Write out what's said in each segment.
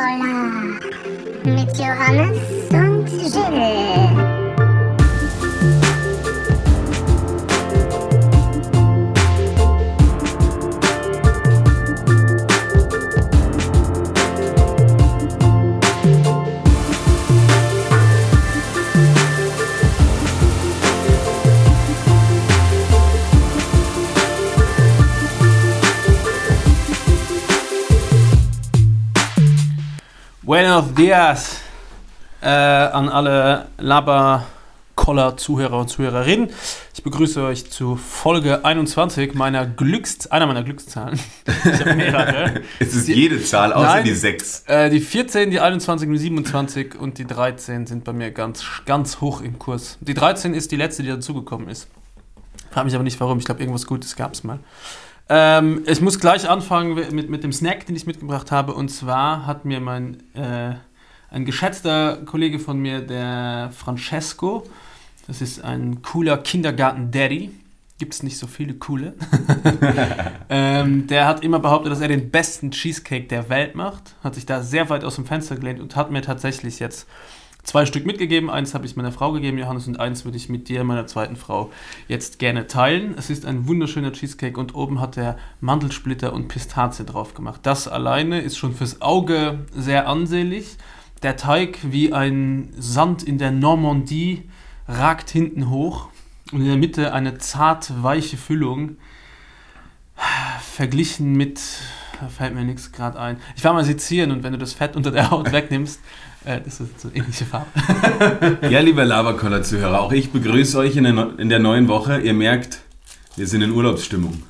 Koller mit Johannes und. Dias äh, an alle Laber-Koller-Zuhörer und Zuhörerinnen. Ich begrüße euch zu Folge 21 meiner Glücks einer meiner Glückszahlen. Ich habe mehrere. Es ist jede Zahl außer Nein. die 6. Äh, die 14, die 21, die 27 und die 13 sind bei mir ganz, ganz hoch im Kurs. Die 13 ist die letzte, die dazugekommen ist. Frag mich aber nicht warum, ich glaube, irgendwas Gutes gab es mal. Ähm, ich muss gleich anfangen mit, mit dem Snack, den ich mitgebracht habe. Und zwar hat mir mein äh, ein geschätzter Kollege von mir, der Francesco, das ist ein cooler Kindergarten-Daddy. Gibt es nicht so viele coole. ähm, der hat immer behauptet, dass er den besten Cheesecake der Welt macht. Hat sich da sehr weit aus dem Fenster gelehnt und hat mir tatsächlich jetzt zwei Stück mitgegeben. Eins habe ich meiner Frau gegeben, Johannes, und eins würde ich mit dir, meiner zweiten Frau, jetzt gerne teilen. Es ist ein wunderschöner Cheesecake und oben hat er Mandelsplitter und Pistazie drauf gemacht. Das alleine ist schon fürs Auge sehr ansehlich. Der Teig wie ein Sand in der Normandie ragt hinten hoch und in der Mitte eine zart weiche Füllung. Verglichen mit, da fällt mir nichts gerade ein. Ich war mal sezieren und wenn du das Fett unter der Haut wegnimmst, äh, das ist so eine ähnliche Farbe. Ja, lieber Laberkoller-Zuhörer, auch ich begrüße euch in der, in der neuen Woche. Ihr merkt, wir sind in Urlaubsstimmung.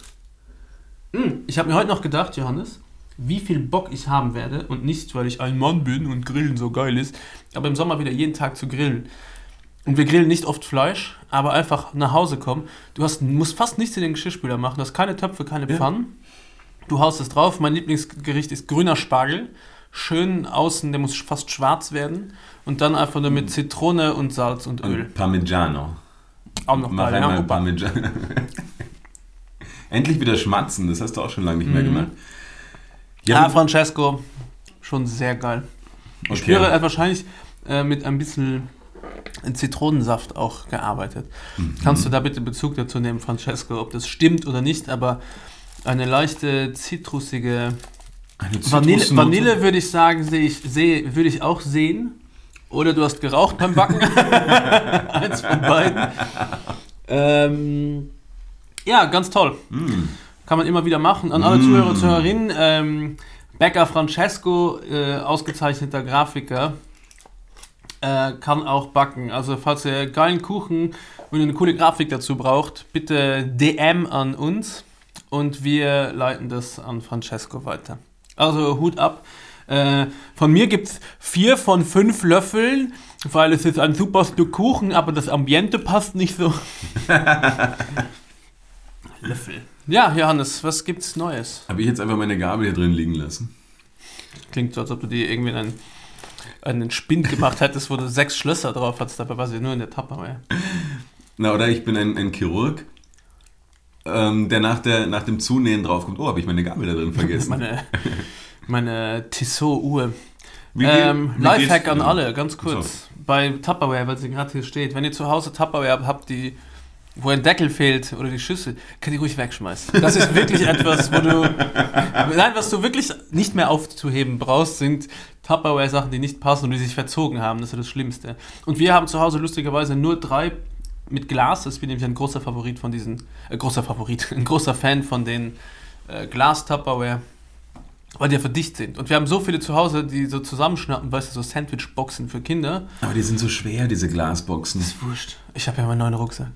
Hm, Ich habe mir heute noch gedacht, Johannes, wie viel Bock ich haben werde und nicht, weil ich ein Mann bin und Grillen so geil ist, aber im Sommer wieder jeden Tag zu grillen. Und wir grillen nicht oft Fleisch, aber einfach nach Hause kommen. Du hast, musst fast nichts in den Geschirrspüler machen. Du hast keine Töpfe, keine Ja. Pfannen. Du haust es drauf. Mein Lieblingsgericht ist grüner Spargel. Schön außen, der muss fast schwarz werden. Und dann einfach nur mit Zitrone und Salz und Öl. Und Parmigiano. Auch noch Mach ja. Parmigiano. Endlich wieder schmatzen, das hast du auch schon lange nicht mehr Mhm. gemacht. Ja, du- Francesco, schon sehr geil. Ich Okay. spüre, er hat wahrscheinlich äh, mit ein bisschen Zitronensaft auch gearbeitet. Mhm. Kannst du da bitte Bezug dazu nehmen, Francesco, ob das stimmt oder nicht, aber eine leichte zitrusige Eine Vanille. Vanille würde ich sagen, sehe ich, sehe, würde ich auch sehen. Oder du hast geraucht beim Backen. Eins von beiden. Ähm, ja, ganz toll. Mm. Kann man immer wieder machen. An alle Mm. Zuhörer und Zuhörerinnen, ähm, Bäcker Francesco, äh, ausgezeichneter Grafiker, äh, kann auch backen. Also falls ihr geilen Kuchen und eine coole Grafik dazu braucht, bitte DM an uns und wir leiten das an Francesco weiter. Also Hut ab. Äh, von mir gibt es vier von fünf Löffeln, weil es ist ein super Stück Kuchen, aber das Ambiente passt nicht so. Löffel. Ja, Johannes, was gibt's Neues? Habe ich jetzt einfach meine Gabel hier drin liegen lassen? Klingt so, als ob du dir irgendwie einen, einen Spind gemacht hättest, wo du sechs Schlösser drauf hattest, dabei war sie nur in der Tupperware. Na, oder ich bin ein, ein Chirurg, ähm, der nach, der nach dem Zunähen draufkommt, oh, habe ich meine Gabel da drin vergessen. Meine, meine Tissot-Uhr. Ähm, Lifehack an alle, ganz kurz. Bei Tupperware, weil sie gerade hier steht. Wenn ihr zu Hause Tupperware habt, habt die, wo ein Deckel fehlt oder die Schüssel, könnt ihr ruhig wegschmeißen. Das ist wirklich etwas, wo du. Nein, was du wirklich nicht mehr aufzuheben brauchst, sind Tupperware-Sachen, die nicht passen und die sich verzogen haben. Das ist das Schlimmste. Und wir haben zu Hause lustigerweise nur drei mit Glas. Das bin nämlich ein großer Favorit von diesen. Äh, großer Favorit, ein großer Fan von den äh, Glas-Tupperware. Weil die ja verdicht sind. Und wir haben so viele zu Hause, die so zusammenschnappen, weißt du, so Sandwich-Boxen für Kinder. Aber die sind so schwer, diese Glasboxen. Ist wurscht. Ich habe ja meinen neuen Rucksack.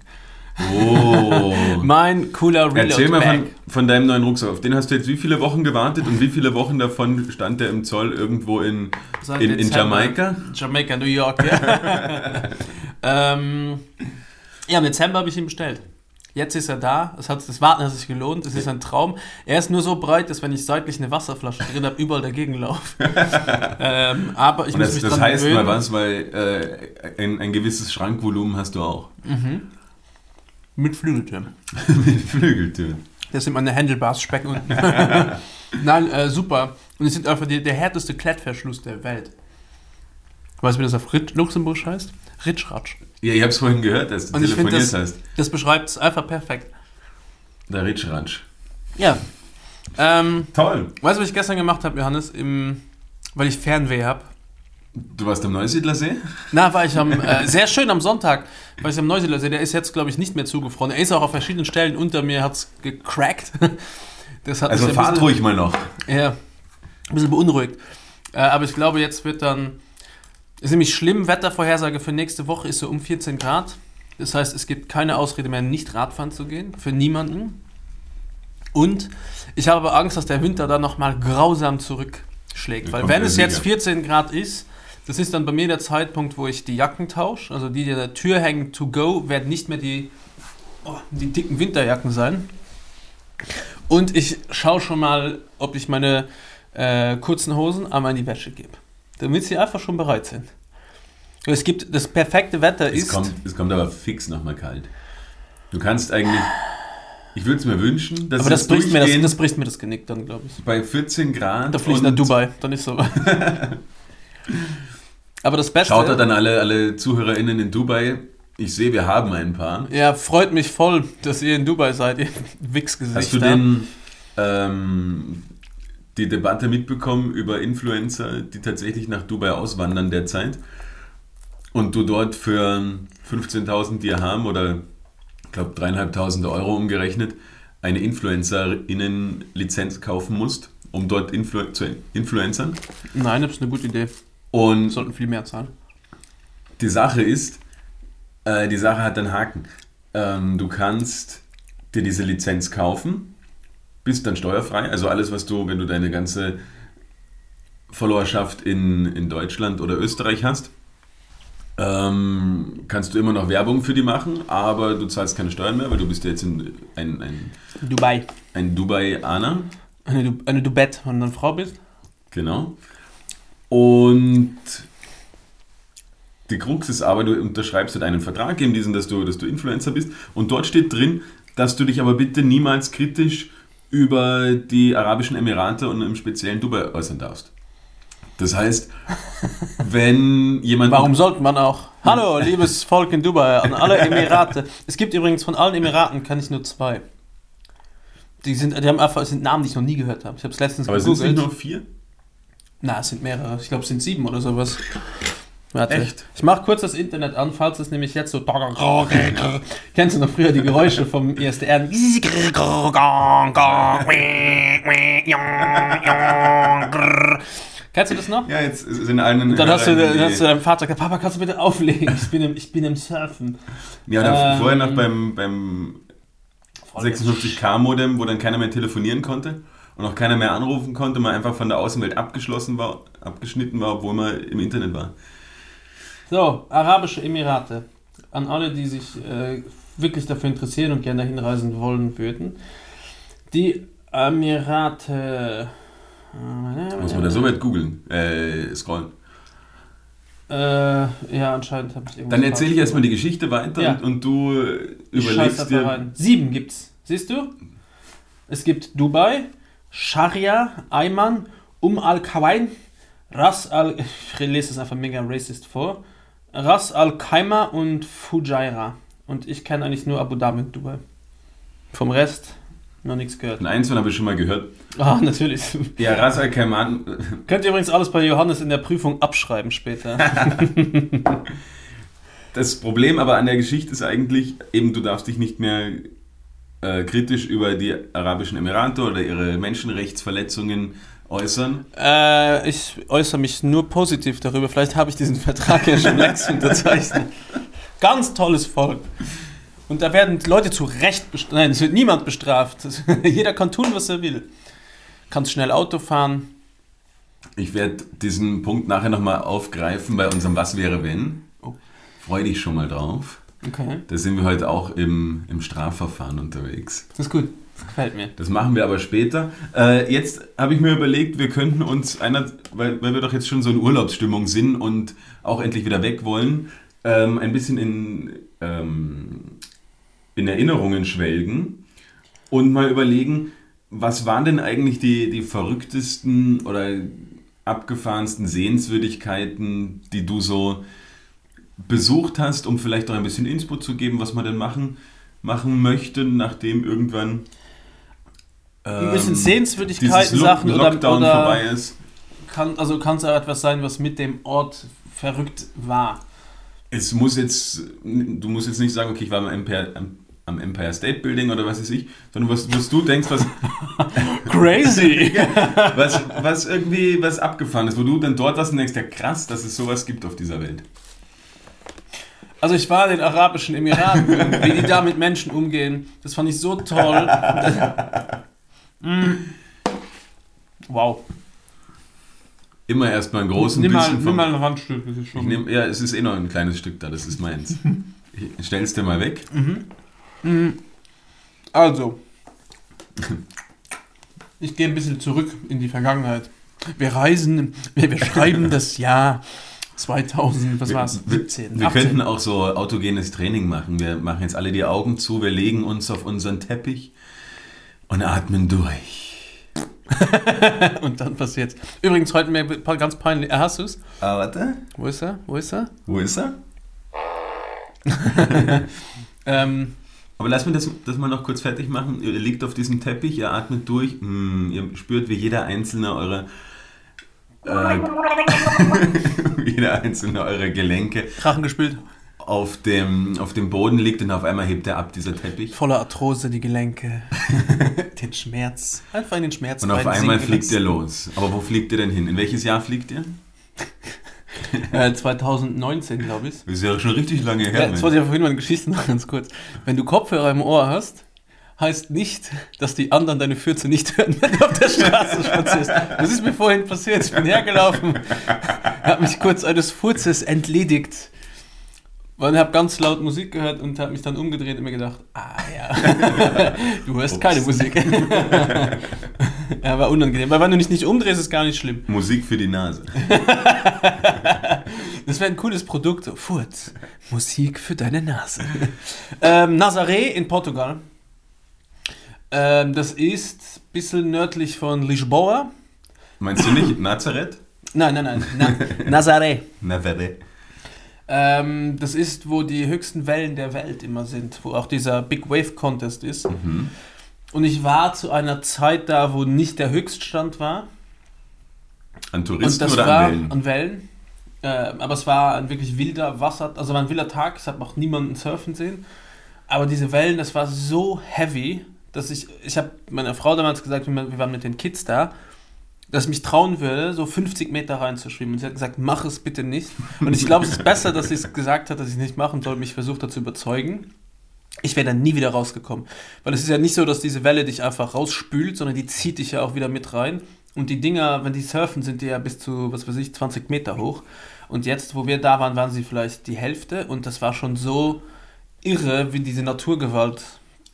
Oh. Mein cooler Reload Erzähl mal von, von deinem neuen Rucksack. Auf den hast du jetzt wie viele Wochen gewartet und wie viele Wochen davon stand der im Zoll irgendwo in, Seit in, in. Jamaika? Jamaika, New York, ja. ähm, ja, im Dezember habe ich ihn bestellt. Jetzt ist er da. Es hat, das Warten hat sich gelohnt. Es ist ein Traum. Er ist nur so breit, dass wenn ich seitlich eine Wasserflasche drin habe, überall dagegen laufe. ähm, aber ich Und muss das, mich das heißt gewöhnen. mal was, weil äh, ein, ein gewisses Schrankvolumen hast du auch. Mit Flügeltüren. Mit Flügeltüren. Das sind meine Handlebars Speck unten. Nein, äh, super. Und es sind einfach die, der härteste Klettverschluss der Welt. Weißt du, wie das auf Rit Luxemburg heißt? Ritschratsch. Ja, ich habe es vorhin gehört, dass du Und ich finde, telefoniert das, hast. das beschreibt es einfach perfekt. Der Ritschratsch. Ja. Ähm, Toll. weißt du, was ich gestern gemacht habe, Johannes? Im, weil ich Fernweh habe. Du warst am Neusiedlersee? Na, war ich am, äh, sehr schön am Sonntag, war ich am Neusiedlersee. Der ist jetzt, glaube ich, nicht mehr zugefroren. Er ist auch auf verschiedenen Stellen unter mir, hat es gecrackt. Das hat Also fahrt ruhig mal noch. Ja, ein bisschen beunruhigt. Äh, aber ich glaube, jetzt wird dann. Ist nämlich schlimm, Wettervorhersage für nächste Woche ist so um 14 Grad. Das heißt, es gibt keine Ausrede mehr, nicht Radfahren zu gehen. Für niemanden. Und ich habe aber Angst, dass der Winter dann nochmal grausam zurückschlägt. Weil wenn es jetzt Sieger. 14 Grad ist, das ist dann bei mir der Zeitpunkt, wo ich die Jacken tausche. Also die, die an der Tür hängen to go, werden nicht mehr die, oh, die dicken Winterjacken sein. Und ich schaue schon mal, ob ich meine äh, kurzen Hosen einmal in die Wäsche gebe. Damit sie einfach schon bereit sind. Es gibt das perfekte Wetter Es ist. kommt, es kommt aber fix nochmal kalt. Du kannst eigentlich. Ich würde es mir wünschen, dass aber das es bricht, mir das, das bricht mir das Genick dann, glaube ich. bei 14 Grad. Da fliege ich nach Dubai, dann ist so. aber das Beste. Schaut da dann alle, alle ZuhörerInnen in Dubai. Ich sehe, wir haben ein paar. ja, freut mich voll, dass ihr in Dubai seid, ihr Wichsgesichter. Hast du denn ähm, die Debatte mitbekommen über Influencer, die tatsächlich nach Dubai auswandern derzeit? Und du dort für 15.000 Dirham oder ich glaube 3.500 Euro umgerechnet eine InfluencerInnen-Lizenz kaufen musst, um dort Influ zu influencern? Nein, das ist eine gute Idee. Und Wir sollten viel mehr zahlen. Die Sache ist, äh, die Sache hat einen Haken. Ähm, du kannst dir diese Lizenz kaufen, bist dann steuerfrei. Also alles, was du, wenn du deine ganze Followerschaft in, in Deutschland oder Österreich hast, ähm, kannst du immer noch Werbung für die machen, aber du zahlst keine Steuern mehr, weil du bist ja jetzt in, ein, ein, Dubai. ein Dubai-Aner. Eine, du eine Dubette, wenn du eine Frau bist. Genau. Und die Krux ist aber, du unterschreibst halt einen Vertrag, in diesem, dass du, dass du Influencer bist. Und dort steht drin, dass du dich aber bitte niemals kritisch über die Arabischen Emirate und im speziellen Dubai äußern darfst. Das heißt, wenn jemand. Warum sollte man auch? Hallo, liebes Volk in Dubai, an alle Emirate. Es gibt übrigens von allen Emiraten kann ich nur zwei. Die sind, die haben einfach, sind Namen, die ich noch nie gehört habe. Ich habe es letztens Aber sind es nicht nur vier? Na, es sind mehrere. Ich glaube, es sind sieben oder sowas. Warte. Echt? Ich mache kurz das Internet an, falls es nämlich jetzt so. Kennst du noch früher die Geräusche vom ISDR? Kennst du das noch? Ja, jetzt sind. Und dann hast du, dann hast du deinem Vater gesagt, Papa, kannst du bitte auflegen? Ich bin im, ich bin im Surfen. Ja, oder Ähm, vorher noch beim, beim 56K-Modem, wo dann keiner mehr telefonieren konnte und auch keiner mehr anrufen konnte, man einfach von der Außenwelt abgeschlossen war, abgeschnitten war, obwohl man im Internet war. So, Arabische Emirate. An alle, die sich äh, wirklich dafür interessieren und gerne dahin wollen würden. Die Emirate. Muss man da so weit googeln, äh, scrollen. Äh, ja, anscheinend habe ich irgendwas. Dann erzähle ich erstmal die. Geschichte weiter Ja. und, und du äh, Ich überlegst dir. rein. Sieben gibt's. Siehst du? Es gibt Dubai, Scharia, Ayman, Um al-Kawain, Ras al. Ich lese es einfach mega racist vor. Ras al-Khaimah und Fujairah. Und ich kenne eigentlich nur Abu Dhabi und Dubai. Vom Rest noch nichts gehört. Eins von habe ich schon mal gehört. Ah, natürlich. Ja, Ras Al Khaimah, Könnt ihr übrigens alles bei Johannes in der Prüfung abschreiben später. Das Problem aber an der Geschichte ist eigentlich, eben du darfst dich nicht mehr äh, kritisch über die Arabischen Emirate oder ihre Menschenrechtsverletzungen äußern. Äh, ich äußere mich nur positiv darüber. Vielleicht habe ich diesen Vertrag ja schon längst unterzeichnet. Ganz tolles Volk. Und da werden Leute zu Recht bestraft. Nein, es wird niemand bestraft. Jeder kann tun, was er will. Kannst schnell Auto fahren. Ich werde diesen Punkt nachher nochmal aufgreifen bei unserem Was wäre wenn. Oh. Freu dich schon mal drauf. Okay. Da sind wir heute auch im, im Strafverfahren unterwegs. Das ist gut. Das gefällt mir. Das machen wir aber später. Äh, jetzt habe ich mir überlegt, wir könnten uns einer, weil, weil wir doch jetzt schon so in Urlaubsstimmung sind und auch endlich wieder weg wollen, ähm, ein bisschen in, ähm, in Erinnerungen schwelgen und mal überlegen, was waren denn eigentlich die, die verrücktesten oder abgefahrensten Sehenswürdigkeiten, die du so besucht hast, um vielleicht auch ein bisschen Input zu geben, was man denn machen, machen möchte, nachdem irgendwann Ein bisschen ähm, Sehenswürdigkeiten, Sachen oder, Lockdown oder vorbei ist. kann, also kann es auch etwas sein, was mit dem Ort verrückt war. Es muss jetzt, du musst jetzt nicht sagen, okay, ich war am Empire, am, am Empire State Building oder was weiß ich, sondern was, was du denkst, was, Crazy! was, was irgendwie was abgefahren ist, wo du dann dort warst und denkst, ja krass, dass es sowas gibt auf dieser Welt. Also ich war in den Arabischen Emiraten, wie die da mit Menschen umgehen, das fand ich so toll. Mm. Wow. Immer erstmal einen großen nimm, mal, bisschen nimm mal ein Randstück, das ist ich schon... nehm, Ja, es ist eh noch ein kleines Stück da, das ist meins. Ich stell's dir mal weg. Also, ich gehe ein bisschen zurück in die Vergangenheit. Wir reisen, wir, wir schreiben das Jahr 2000, was war es? Wir, 17, wir 18. könnten auch so autogenes Training machen. Wir machen jetzt alle die Augen zu, wir legen uns auf unseren Teppich und atmen durch. Und dann passiert's. Übrigens, heute mir ganz peinlich. Äh, hast du's? Ah, warte. Wo ist er? Wo ist er? Wo ist er? Ähm, Aber lass mir das, das mal noch kurz fertig machen. Ihr liegt auf diesem Teppich, ihr atmet durch, mm, ihr spürt, wie jeder einzelne eurer äh, jeder einzelne eurer Gelenke Drachen gespielt. auf dem, auf dem Boden liegt und auf einmal hebt er ab, dieser Teppich. Voller Arthrose, die Gelenke. den Schmerz. Einfach in den Schmerz. Und auf einmal fliegt er los. Aber wo fliegt er denn hin? In welches Jahr fliegt er? Äh, 2019, glaube ich. Das ist ja schon richtig lange her. Ja, jetzt wollte ich ja vorhin mal eine Geschichte machen, ganz kurz. Wenn du Kopfhörer im Ohr hast, heißt nicht, dass die anderen deine Fürze nicht hören, wenn du auf der Straße spazierst. Das ist mir vorhin passiert. Ich bin hergelaufen, habe mich kurz eines Furzes entledigt. Und habe ganz laut Musik gehört und habe mich dann umgedreht und mir gedacht, ah ja, du hörst Ups. keine Musik. ja, war unangenehm. Weil wenn du dich nicht umdrehst, ist gar nicht schlimm. Musik für die Nase. Das wäre ein cooles Produkt. Furz, Musik für deine Nase. ähm, Nazaré in Portugal. Ähm, das ist ein bisschen nördlich von Lisboa. Meinst du nicht Nazareth? Nein, nein, nein. Na, Nazaré. Nazareth. Ähm, das ist, wo die höchsten Wellen der Welt immer sind, wo auch dieser Big Wave Contest ist. Mhm. Und ich war zu einer Zeit da, wo nicht der Höchststand war. An Und Touristen das oder war an Wellen? an Wellen. Äh, aber es war ein wirklich wilder Wasser, also war ein wilder Tag, es hat noch niemanden surfen sehen. Aber diese Wellen, das war so heavy, dass ich, ich habe meiner Frau damals gesagt, wir waren mit den Kids da, dass ich mich trauen würde, so 50 Meter reinzuschwimmen. Und sie hat gesagt, mach es bitte nicht. Und ich glaube, es ist besser, dass sie es gesagt hat, dass ich es nicht machen soll, mich versucht hat zu überzeugen. Ich wäre dann nie wieder rausgekommen. Weil es ist ja nicht so, dass diese Welle dich einfach rausspült, sondern die zieht dich ja auch wieder mit rein. Und die Dinger, wenn die surfen, sind die ja bis zu, was weiß ich, 20 Meter hoch. Und jetzt, wo wir da waren, waren sie vielleicht die Hälfte. Und das war schon so irre, wie diese Naturgewalt.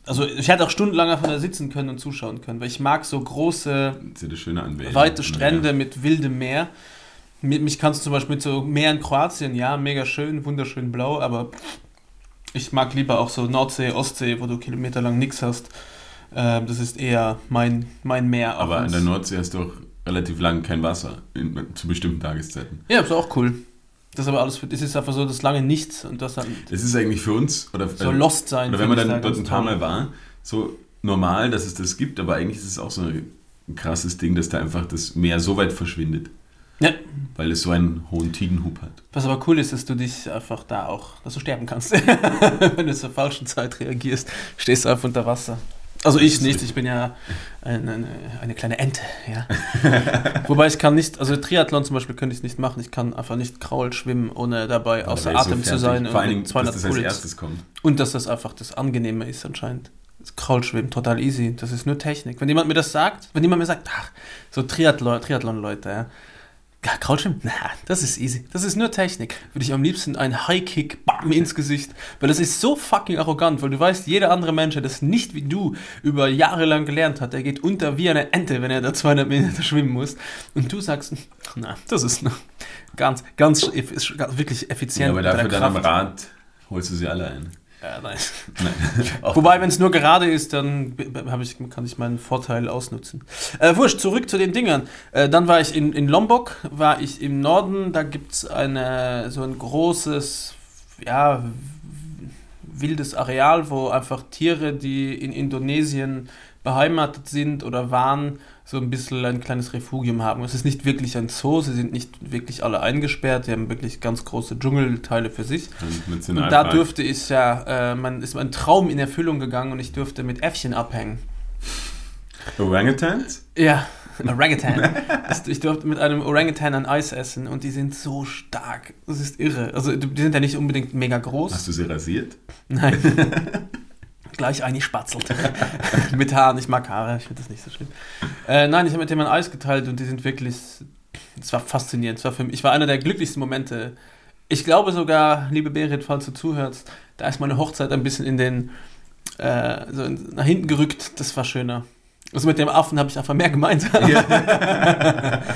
Also ich hätte auch stundenlang einfach da sitzen können und zuschauen können, weil ich mag so große, ja weite Strände mit wildem Meer. Mit, mich kannst du zum Beispiel mit so Meer in Kroatien, ja, mega schön, wunderschön blau, aber ich mag lieber auch so Nordsee, Ostsee, wo du kilometerlang nichts hast. Ähm, das ist eher mein, mein Meer. Aber an wenn's- der Nordsee hast du auch relativ lang kein Wasser in, zu bestimmten Tageszeiten. Ja, ist auch cool. Das ist aber alles, für, das ist einfach so das lange Nichts und das dann Das ist eigentlich für uns, oder, so lost sein. oder wenn man dann dort ein paar. Mal war, so normal, dass es das gibt, aber eigentlich ist es auch so ein krasses Ding, dass da einfach das Meer so weit verschwindet, Ja, weil es so einen hohen Tidenhub hat. was aber cool ist, dass du dich einfach da auch, dass du sterben kannst. Wenn du zur falschen Zeit reagierst, stehst du einfach unter Wasser. Also ich nicht, ich bin ja eine, eine, eine kleine Ente, ja. Wobei ich kann nicht, also Triathlon zum Beispiel könnte ich nicht machen, ich kann einfach nicht Kraul schwimmen, ohne dabei Da außer ich so Atem zu fertig. sein Vor allen Dingen, dass 200 das als erstes kommt. Und dass das einfach das Angenehme ist anscheinend. Das Kraulschwimmen, total easy. Das ist nur Technik. Wenn jemand mir das sagt, wenn jemand mir sagt, ach, so Triathlon- Triathlon-Leute, ja. Ja? Na, das ist easy. Das ist nur Technik. Würde ich am liebsten einen High-Kick, bam, ins Gesicht. Weil das ist so fucking arrogant, weil du weißt, jeder andere Mensch, der das nicht wie du über Jahre lang gelernt hat, der geht unter wie eine Ente, wenn er da 200 Meter schwimmen muss. Und du sagst, na, das ist nur ganz, ganz, ist wirklich effizient. Ja, aber dafür dann am. Rad holst du sie alle ein. Ja, nein. Nein. Wobei, wenn es nur gerade ist, dann ich, kann ich meinen Vorteil ausnutzen. Äh, wurscht, zurück zu den Dingern. Äh, dann war ich in, in Lombok, war ich im Norden, da gibt es so ein großes, ja, wildes Areal, wo einfach Tiere, die in Indonesien beheimatet sind oder waren, so ein bisschen ein kleines Refugium haben. Es ist nicht wirklich ein Zoo, sie sind nicht wirklich alle eingesperrt, die haben wirklich ganz große Dschungelteile für sich. Und da durfte ich ja, äh, man ist mein Traum in Erfüllung gegangen und ich durfte mit Äffchen abhängen. Orangutans? Ja, Orangutan. Ich durfte mit einem Orangutan ein Eis essen und die sind so stark. Das ist irre. Also die sind ja nicht unbedingt mega groß. Hast du sie rasiert? Nein. Gleich eingespatzelt. mit Haaren. Ich mag Haare, ich finde das nicht so schlimm. Äh, nein, ich habe mit dem ein Eis geteilt und die sind wirklich. Es war faszinierend. Es war für mich, ich war einer der glücklichsten Momente. Ich glaube sogar, liebe Berit, falls du zuhörst, da ist meine Hochzeit ein bisschen in den. Äh, so nach hinten gerückt. Das war schöner. Also mit dem Affen habe ich einfach mehr gemeinsam. Ja.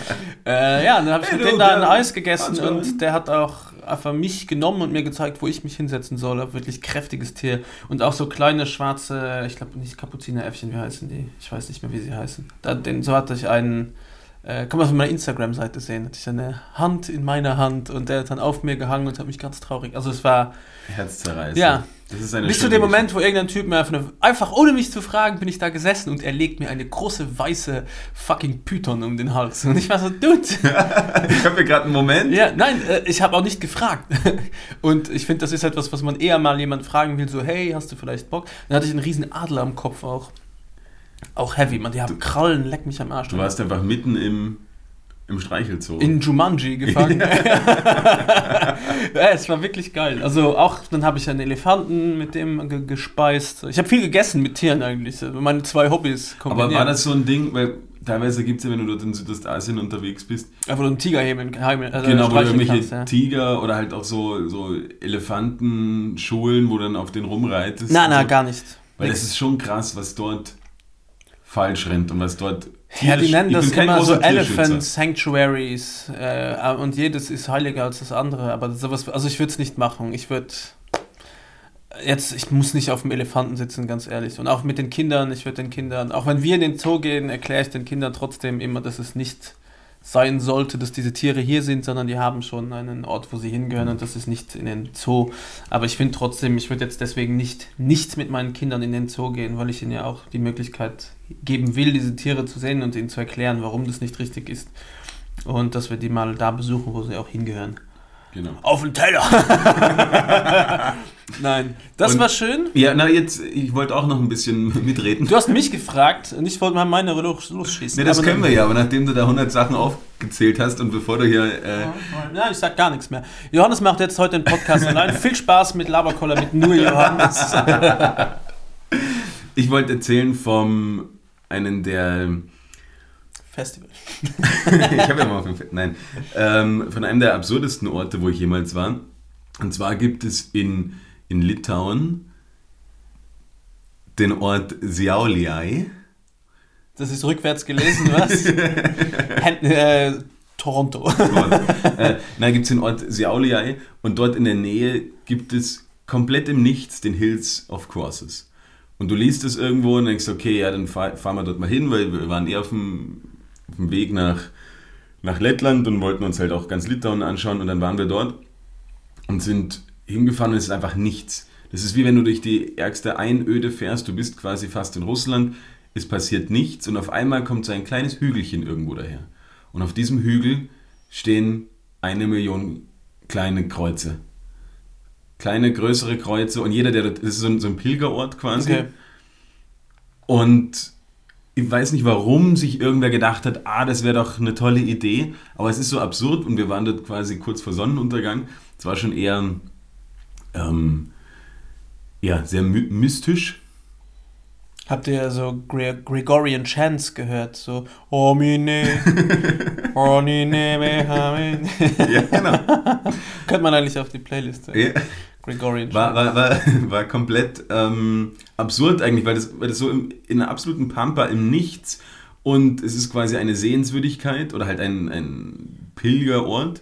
Äh, ja, dann habe ich Hey, mit dem da ein Eis gegessen und der hat auch einfach mich genommen und mir gezeigt, wo ich mich hinsetzen soll. Wirklich kräftiges Tier. Und auch so kleine schwarze, ich glaube nicht Kapuzineräffchen, wie heißen die? Ich weiß nicht mehr, wie sie heißen. Da, den, so hatte ich einen, äh, kann man auf meiner Instagram-Seite sehen, hatte ich eine Hand in meiner Hand und der hat dann auf mir gehangen und hat mich ganz traurig. Also es war, Herzzerreißend. Ja. Bis zu dem Moment, wo irgendein Typ mir einfach, einfach ohne mich zu fragen, bin ich da gesessen und er legt mir eine große weiße fucking Python um den Hals. Und ich war so, Dude. Ich habe hier gerade einen Moment. Ja, nein, äh, ich habe auch nicht gefragt. Und ich finde, das ist etwas, was man eher mal jemand fragen will, so, hey, hast du vielleicht Bock? Dann hatte ich einen riesen Adler am Kopf auch. Auch heavy, man, die haben Krallen, leck mich am Arsch. Du warst einfach mitten im, im Streichelzoo. in Jumanji gefangen. ja, es war wirklich geil. Also auch, dann habe ich einen Elefanten mit dem ge gespeist. Ich habe viel gegessen mit Tieren eigentlich. Meine zwei Hobbys Aber kombiniert. war das so ein Ding, weil teilweise gibt es ja, wenn du dort in Südostasien unterwegs bist, Einfach nur einen Tiger heben, heimen, also genau, wo du irgendwelche kannst, ja. Tiger oder halt auch so, so Elefantenschulen, wo du dann auf den rumreitest. Nein, nein, so. gar nicht. Weil es ist schon krass, was dort falsch rennt und was dort. Ja, die nennen das immer so. Elephant Sanctuaries äh, und jedes ist heiliger als das andere, aber sowas, also ich würde es nicht machen. Ich würde jetzt, ich muss nicht auf dem Elefanten sitzen, ganz ehrlich. Und auch mit den Kindern, ich würde den Kindern, auch wenn wir in den Zoo gehen, erkläre ich den Kindern trotzdem immer, dass es nicht sein sollte, dass diese Tiere hier sind, sondern die haben schon einen Ort, wo sie hingehören und das ist nicht in den Zoo. Aber ich finde trotzdem, ich würde jetzt deswegen nicht, nicht mit meinen Kindern in den Zoo gehen, weil ich ihnen ja auch die Möglichkeit geben will, diese Tiere zu sehen und ihnen zu erklären, warum das nicht richtig ist. Und dass wir die mal da besuchen, wo sie auch hingehören. Genau. Auf den Teller! Nein, das Und- war schön. Ja, na jetzt, ich wollte auch noch ein bisschen mitreden. Du hast mich gefragt und ich wollte mal meine los, losschießen. Ne, das Aber können wir ja, aber nachdem du da 100 Sachen aufgezählt hast und bevor du hier. Äh, Nein, ich sag gar nichts mehr. Johannes macht jetzt heute den Podcast allein. Viel Spaß mit Laberkoller mit nur Johannes. ich wollte erzählen vom einen der. Festival. ich habe ja mal auf dem Fe- Nein. Ähm, von einem der absurdesten Orte, wo ich jemals war. Und zwar gibt es in, in Litauen den Ort Siauliai. Das ist rückwärts gelesen, was? Hen äh, Toronto. äh, da gibt es den Ort Siauliai und dort in der Nähe gibt es komplett im Nichts den Hills of Courses. Und du liest es irgendwo und denkst, okay, ja, dann fahr, fahren wir dort mal hin, weil wir waren eher auf dem, auf dem Weg nach, nach Lettland und wollten uns halt auch ganz Litauen anschauen und dann waren wir dort und sind hingefahren und es ist einfach nichts. Das ist wie wenn du durch die ärgste Einöde fährst, du bist quasi fast in Russland, es passiert nichts und auf einmal kommt so ein kleines Hügelchen irgendwo daher. Und auf diesem Hügel stehen eine Million kleine Kreuze. Kleine, größere Kreuze und jeder, der dort, das ist so ein, so ein Pilgerort quasi. Okay. Und ich weiß nicht, warum sich irgendwer gedacht hat, ah, das wäre doch eine tolle Idee, aber es ist so absurd und wir waren dort quasi kurz vor Sonnenuntergang. Es war schon eher, ähm, ja, sehr my mystisch. Habt ihr so Gre Gregorian Chants gehört? So Omine, Omine, Mehamin. Ja, genau. Könnte man eigentlich auf die Playlist. Ja. Gregorian War, war, war, war komplett ähm, absurd eigentlich, weil das, weil das so im, in einer absoluten Pampa im Nichts und es ist quasi eine Sehenswürdigkeit oder halt ein, ein Pilgerort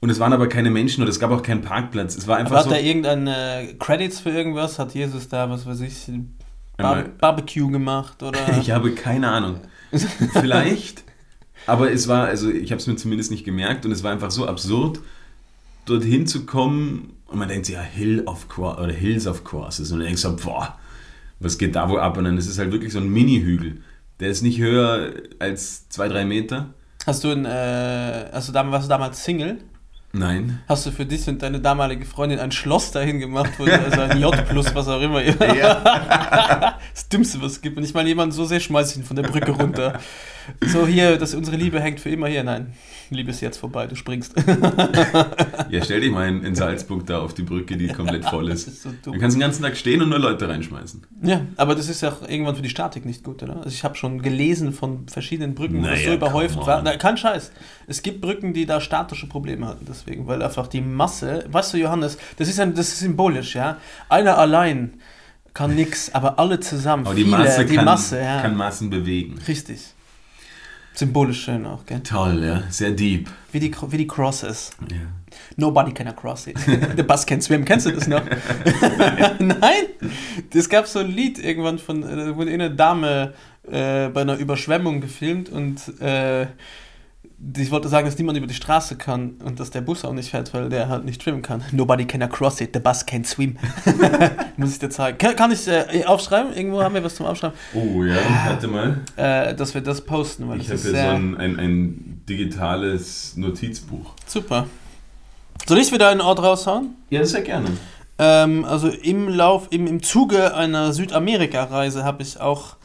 Und es waren aber keine Menschen und es gab auch keinen Parkplatz. Es war einfach Aber hat so. da irgendeine Credits für irgendwas? Hat Jesus da, was weiß ich, Bar Barbecue gemacht oder? Ich habe keine Ahnung. Vielleicht. Aber es war, also ich habe es mir zumindest nicht gemerkt und es war einfach so absurd, dorthin zu kommen und man denkt sich, ja, Hill of Course oder Hills of Courses und du denkst so, boah, was geht da wohl ab? Und dann ist es halt wirklich so ein Mini-Hügel. Der ist nicht höher als zwei, drei Meter. Hast du ein, äh, also damals, warst du damals Single? Nein. Hast du für dich und deine damalige Freundin ein Schloss dahin gemacht, wo du, also ein J plus, was auch immer. das Dümmste, was es gibt. Und ich meine, jemand so sehr schmeiß ich ihn von der Brücke runter. So, hier, das, unsere Liebe hängt für immer hier. Nein, Liebe ist jetzt vorbei, du springst. Ja, stell dich mal in, in Salzburg da auf die Brücke, die komplett voll ist. ist so Du kannst den ganzen Tag stehen und nur Leute reinschmeißen. Ja, aber das ist ja auch irgendwann für die Statik nicht gut, oder? Also ich habe schon gelesen von verschiedenen Brücken, Naja, so überhäuft come war. on. Na, kein Scheiß. Es gibt Brücken, die da statische Probleme hatten, deswegen, weil einfach die Masse, weißt du, Johannes, das ist, ein, das ist symbolisch, ja. Einer allein kann nix, aber alle zusammen, Aber die viele, Masse, die kann, Masse, ja. kann Massen bewegen. Richtig. Symbolisch schön auch, gell? Toll, ja. Sehr deep. Wie die, wie die Crosses. Ja. Nobody can cross it. The bus can swim. Kennst du das noch? Nein? Es gab so ein Lied irgendwann von, äh, wurde eine Dame äh, bei einer Überschwemmung gefilmt und äh, ich wollte sagen, dass niemand über die Straße kann und dass der Bus auch nicht fährt, weil der halt nicht schwimmen kann. Nobody can cross it, the bus can swim. Muss ich dir zeigen. Kann, kann ich äh, aufschreiben? Irgendwo haben wir was zum Aufschreiben. Oh ja, warte mal. Äh, dass wir das posten, weil Ich das habe hier so ein, ein, ein digitales Notizbuch. super. Soll ich wieder einen Ort raushauen? Ja, sehr gerne. Ähm, also im Lauf, im, im Zuge einer Südamerika-Reise habe ich auch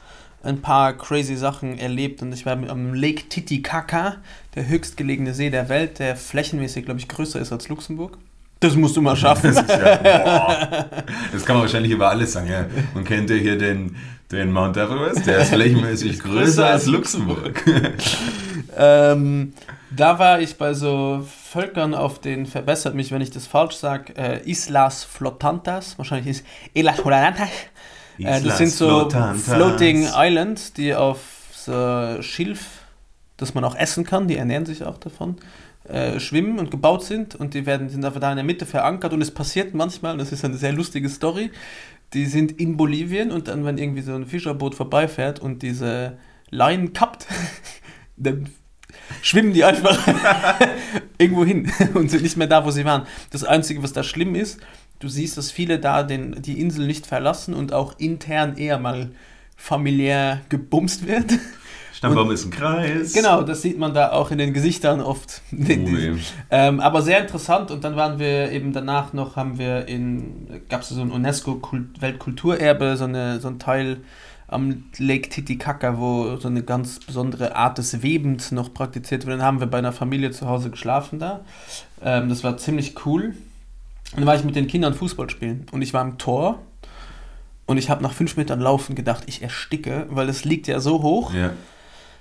ein paar crazy Sachen erlebt und ich war am Lake Titicaca, der höchstgelegene See der Welt, der flächenmäßig, glaube ich, größer ist als Luxemburg. Das musst du mal schaffen. Das, ist ja, das kann man wahrscheinlich über alles sagen. Ja. Man kennt ja hier den, den Mount Everest, der ist flächenmäßig größer als Luxemburg. ähm, da war ich bei so Völkern auf den, verbessert mich, wenn ich das falsch sage, äh, Islas Flotantas, wahrscheinlich ist Islas Flotantas. Äh, das sind so. Floating Islands, die auf so Schilf, das man auch essen kann, die ernähren sich auch davon, äh, schwimmen und gebaut sind und die werden, sind einfach da in der Mitte verankert und es passiert manchmal, das ist eine sehr lustige Story, die sind in Bolivien und dann, wenn irgendwie so ein Fischerboot vorbeifährt und diese Leinen kappt, dann schwimmen die einfach irgendwo hin und sind nicht mehr da, wo sie waren. Das Einzige, was da schlimm ist, du siehst, dass viele da den, die Insel nicht verlassen und auch intern eher mal familiär gebumst wird. Stammbaum ist ein Kreis. Genau, das sieht man da auch in den Gesichtern oft. Oh, ähm, aber sehr interessant und dann waren wir eben danach noch, haben wir in, gab es so ein UNESCO-Weltkulturerbe, so, eine, so ein Teil am Lake Titicaca, wo so eine ganz besondere Art des Webens noch praktiziert wird. Dann haben wir bei einer Familie zu Hause geschlafen da. Ähm, das war ziemlich cool. Dann war ich mit den Kindern Fußball spielen und ich war im Tor und ich habe nach fünf Metern Laufen gedacht, ich ersticke, weil es liegt ja so hoch Ja.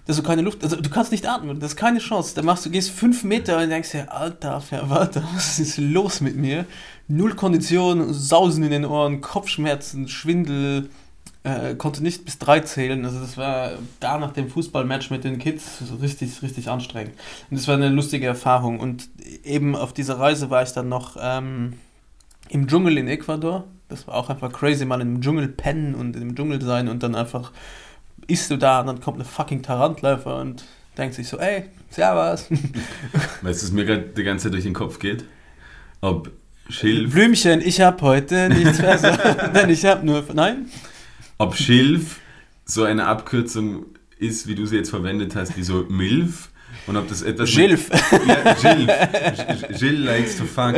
dass du keine Luft, also du kannst nicht atmen, das ist keine Chance. Da machst du, gehst fünf Meter und denkst dir, Alter, Verwalter, was ist los mit mir? Null Kondition, Sausen in den Ohren, Kopfschmerzen, Schwindel, äh, konnte nicht bis drei zählen. Also das war da nach dem Fußballmatch mit den Kids richtig, richtig anstrengend. Und das war eine lustige Erfahrung. Und eben auf dieser Reise war ich dann noch ähm, im Dschungel in Ecuador. Das war auch einfach crazy, mal im Dschungel pennen und im Dschungel sein und dann einfach isst du da und dann kommt eine fucking Tarantläufer und denkt sich so, ey, servus. Weißt du, was mir gerade die ganze Zeit durch den Kopf geht? Ob Schilf, Blümchen, ich hab heute nichts besser, denn ich hab nur, nein? Ob Schilf so eine Abkürzung ist, wie du sie jetzt verwendet hast, wie so Milf. Und ob das etwas. Schilf. Ja, Schilf. Jill likes to fuck,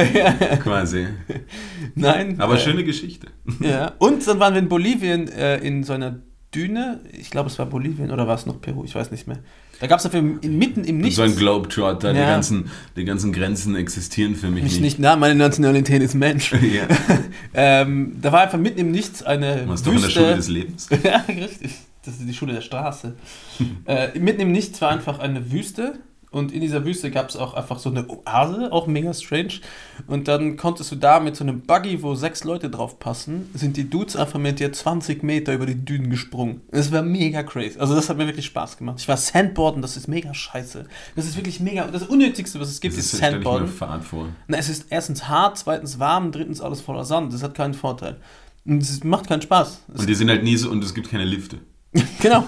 quasi. Nein. Aber äh, schöne Geschichte. Ja. Und dann waren wir in Bolivien äh, in so einer Düne. Ich glaube, es war Bolivien oder war es noch Peru? Ich weiß nicht mehr. Da gab es dafür mitten im Nichts. So ein Globetrotter, die, Ja. ganzen, die ganzen Grenzen existieren für mich mich nicht. nicht, na, meine Nationalität ist Mensch. Ja. ähm, da war einfach mitten im Nichts eine Du warst doch in der. Schule des Lebens. ja, richtig. Das ist die Schule der Straße. äh, mitten im Nichts war einfach eine Wüste Und in dieser Wüste gab es auch einfach so eine Oase, auch mega strange. Und dann konntest du da mit so einem Buggy, wo sechs Leute drauf passen, sind die Dudes einfach mit dir 20 Meter über die Dünen gesprungen. Das war mega crazy. Also das hat mir wirklich Spaß gemacht. Ich war Sandboarden, das ist mega scheiße. Das ist wirklich mega. Das Unnötigste, was es gibt, Das ist, ist, stell ich mir Sandboarden. Fahrt vor. Na, es ist erstens hart, zweitens warm, drittens alles voller Sand. Das hat keinen Vorteil. Und es macht keinen Spaß. Es Und die sind halt nie so, und es gibt keine Lifte. genau.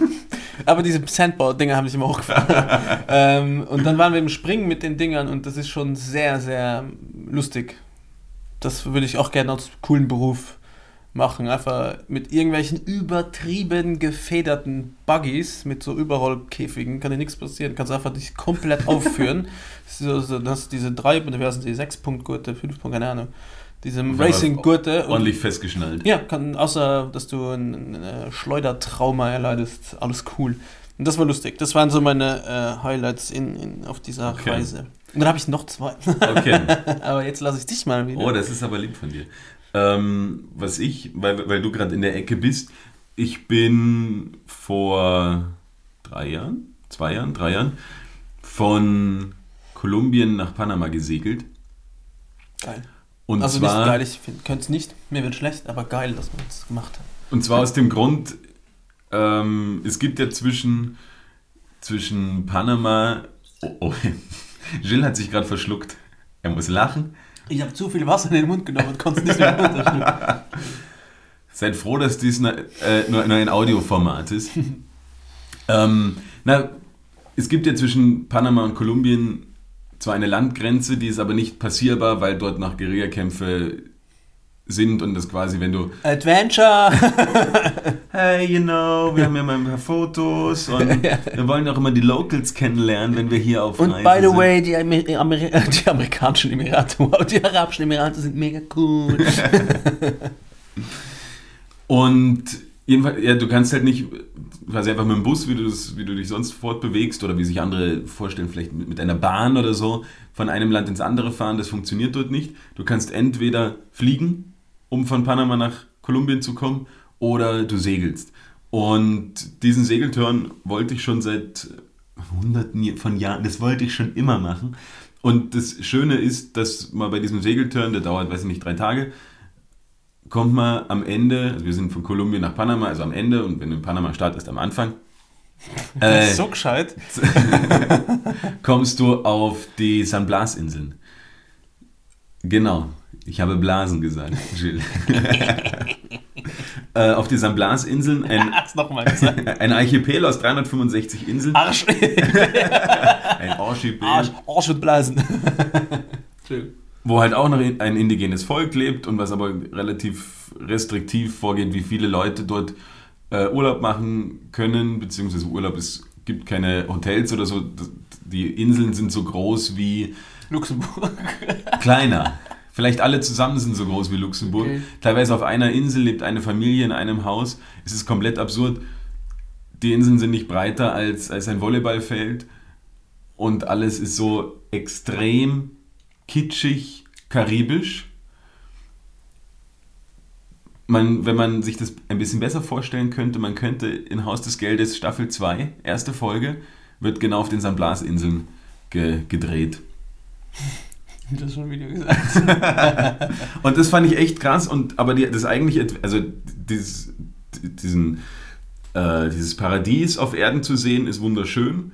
Aber diese Sandboard-Dinger haben mich immer hochgefahren. ähm, und dann waren wir im Springen mit den Dingern und das ist schon sehr, sehr lustig. Das würde ich auch gerne als coolen Beruf machen. Einfach mit irgendwelchen übertrieben gefederten Buggies, mit so Überrollkäfigen, kann dir nichts passieren. Kannst einfach dich komplett aufführen. so, so, das diese drei, heißen die, sechs Punktgurte, fünf Punkt, keine Ahnung. Diese Racing-Gurte. und- Ordentlich festgeschnallt. ja, kann, außer dass du ein, ein äh, Schleudertrauma erleidest, alles cool. Und das war lustig. Das waren so meine äh, Highlights in, in, auf dieser Okay. Reise. Und dann habe ich noch zwei. Okay. Aber jetzt lasse ich dich mal wieder. Oh, das ist aber lieb von dir. Ähm, was ich, weil, weil du gerade in der Ecke bist, ich bin vor drei Jahren, zwei Jahren, drei Jahren von Kolumbien nach Panama gesegelt. geil. Und also zwar, nicht geil, ich könnte es nicht. Mir wird schlecht, aber geil, dass man es gemacht hat. Und zwar aus dem Grund, ähm, es gibt ja zwischen, zwischen Panama. Oh, oh. Gilles hat sich gerade verschluckt. Er muss lachen. Ich habe zu viel Wasser in den Mund genommen und konnte es nicht mehr runterschlucken. Seid froh, dass dies ne, äh, nur, nur ein Audioformat ist. ähm, na, es gibt ja zwischen Panama und Kolumbien zwar eine Landgrenze, die ist aber nicht passierbar, weil dort noch Guerillakämpfe sind und das quasi, wenn du Adventure! Hey, you know, wir haben ja mal ein paar Fotos und wir wollen auch immer die Locals kennenlernen, wenn wir hier auf Und Reise by the sind. way, die, Amer die amerikanischen Emirate, wow, die arabischen Emirate sind mega cool. Und jedenfalls, ja, du kannst halt nicht quasi einfach mit dem Bus, wie du, das, wie du dich sonst fortbewegst oder wie sich andere vorstellen, vielleicht mit, mit einer Bahn oder so, von einem Land ins andere fahren. Das funktioniert dort nicht. Du kannst entweder fliegen, um von Panama nach Kolumbien zu kommen, oder du segelst. Und diesen Segeltörn wollte ich schon seit hunderten von Jahren, das wollte ich schon immer machen. Und das Schöne ist, dass man bei diesem Segeltörn, der dauert, weiß ich nicht, drei Tage, kommt man am Ende, also wir sind von Kolumbien nach Panama, also am Ende, und wenn du in Panama startest, am Anfang, äh, so gescheit. kommst du auf die San Blas-Inseln. Genau, ich habe Blasen gesagt, Gilles. äh, auf die San Blas-Inseln, ein, ein Archipel aus 365 Inseln. Arsch. Ein Archipel. Arsch. Arsch und Blasen. Entschuldigung. Wo halt auch noch ein indigenes Volk lebt und was aber relativ restriktiv vorgeht, wie viele Leute dort äh, Urlaub machen können, beziehungsweise Urlaub, es gibt keine Hotels oder so. Die Inseln sind so groß wie Luxemburg. kleiner. Vielleicht alle zusammen sind so groß wie Luxemburg. Okay. Teilweise auf einer Insel lebt eine Familie in einem Haus. Es ist komplett absurd. Die Inseln sind nicht breiter als, als ein Volleyballfeld. Und alles ist so extrem kitschig, karibisch. Man, wenn man sich das ein bisschen besser vorstellen könnte, man könnte in Haus des Geldes Staffel 2, erste Folge, wird genau auf den San Blas-Inseln ge gedreht. Das schon Video gesagt. Und das fand ich echt krass. Und aber die, das eigentliche, also dieses, diesen, äh, dieses Paradies auf Erden zu sehen, ist wunderschön.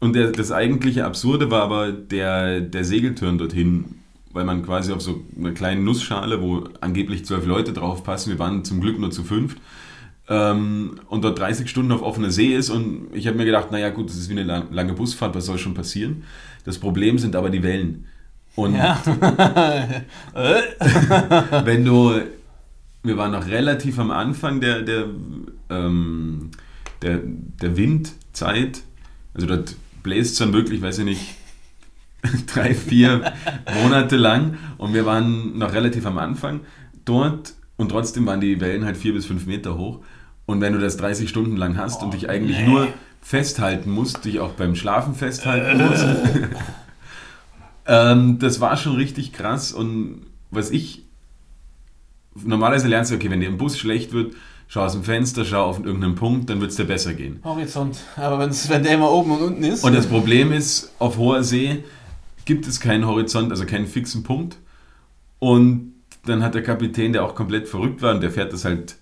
Und der, das eigentliche Absurde war aber der, der Segeltörn dorthin, weil man quasi auf so einer kleinen Nussschale, wo angeblich zwölf Leute drauf passen, wir waren zum Glück nur zu fünft, ähm, und dort 30 Stunden auf offener See ist. Und ich habe mir gedacht, naja gut, das ist wie eine lang- lange Busfahrt, was soll schon passieren? Das Problem sind aber die Wellen. Und Ja. wenn du, wir waren noch relativ am Anfang der, der, ähm, der, der Windzeit, also dort bläst es dann wirklich, weiß ich nicht, drei, vier Monate lang. Und wir waren noch relativ am Anfang dort. Und trotzdem waren die Wellen halt vier bis fünf Meter hoch. Und wenn du das 30 Stunden lang hast und dich eigentlich nee. nur festhalten musst, dich auch beim Schlafen festhalten musst, ähm, das war schon richtig krass. Und was ich normalerweise lernst du, okay, wenn dir im Bus schlecht wird, schau aus dem Fenster, schau auf irgendeinen Punkt, dann wird es dir besser gehen. Horizont. Aber wenn der immer oben und unten ist. Und das Problem ist, auf hoher See gibt es keinen Horizont, also keinen fixen Punkt. Und dann hat der Kapitän, der auch komplett verrückt war, und der fährt das halt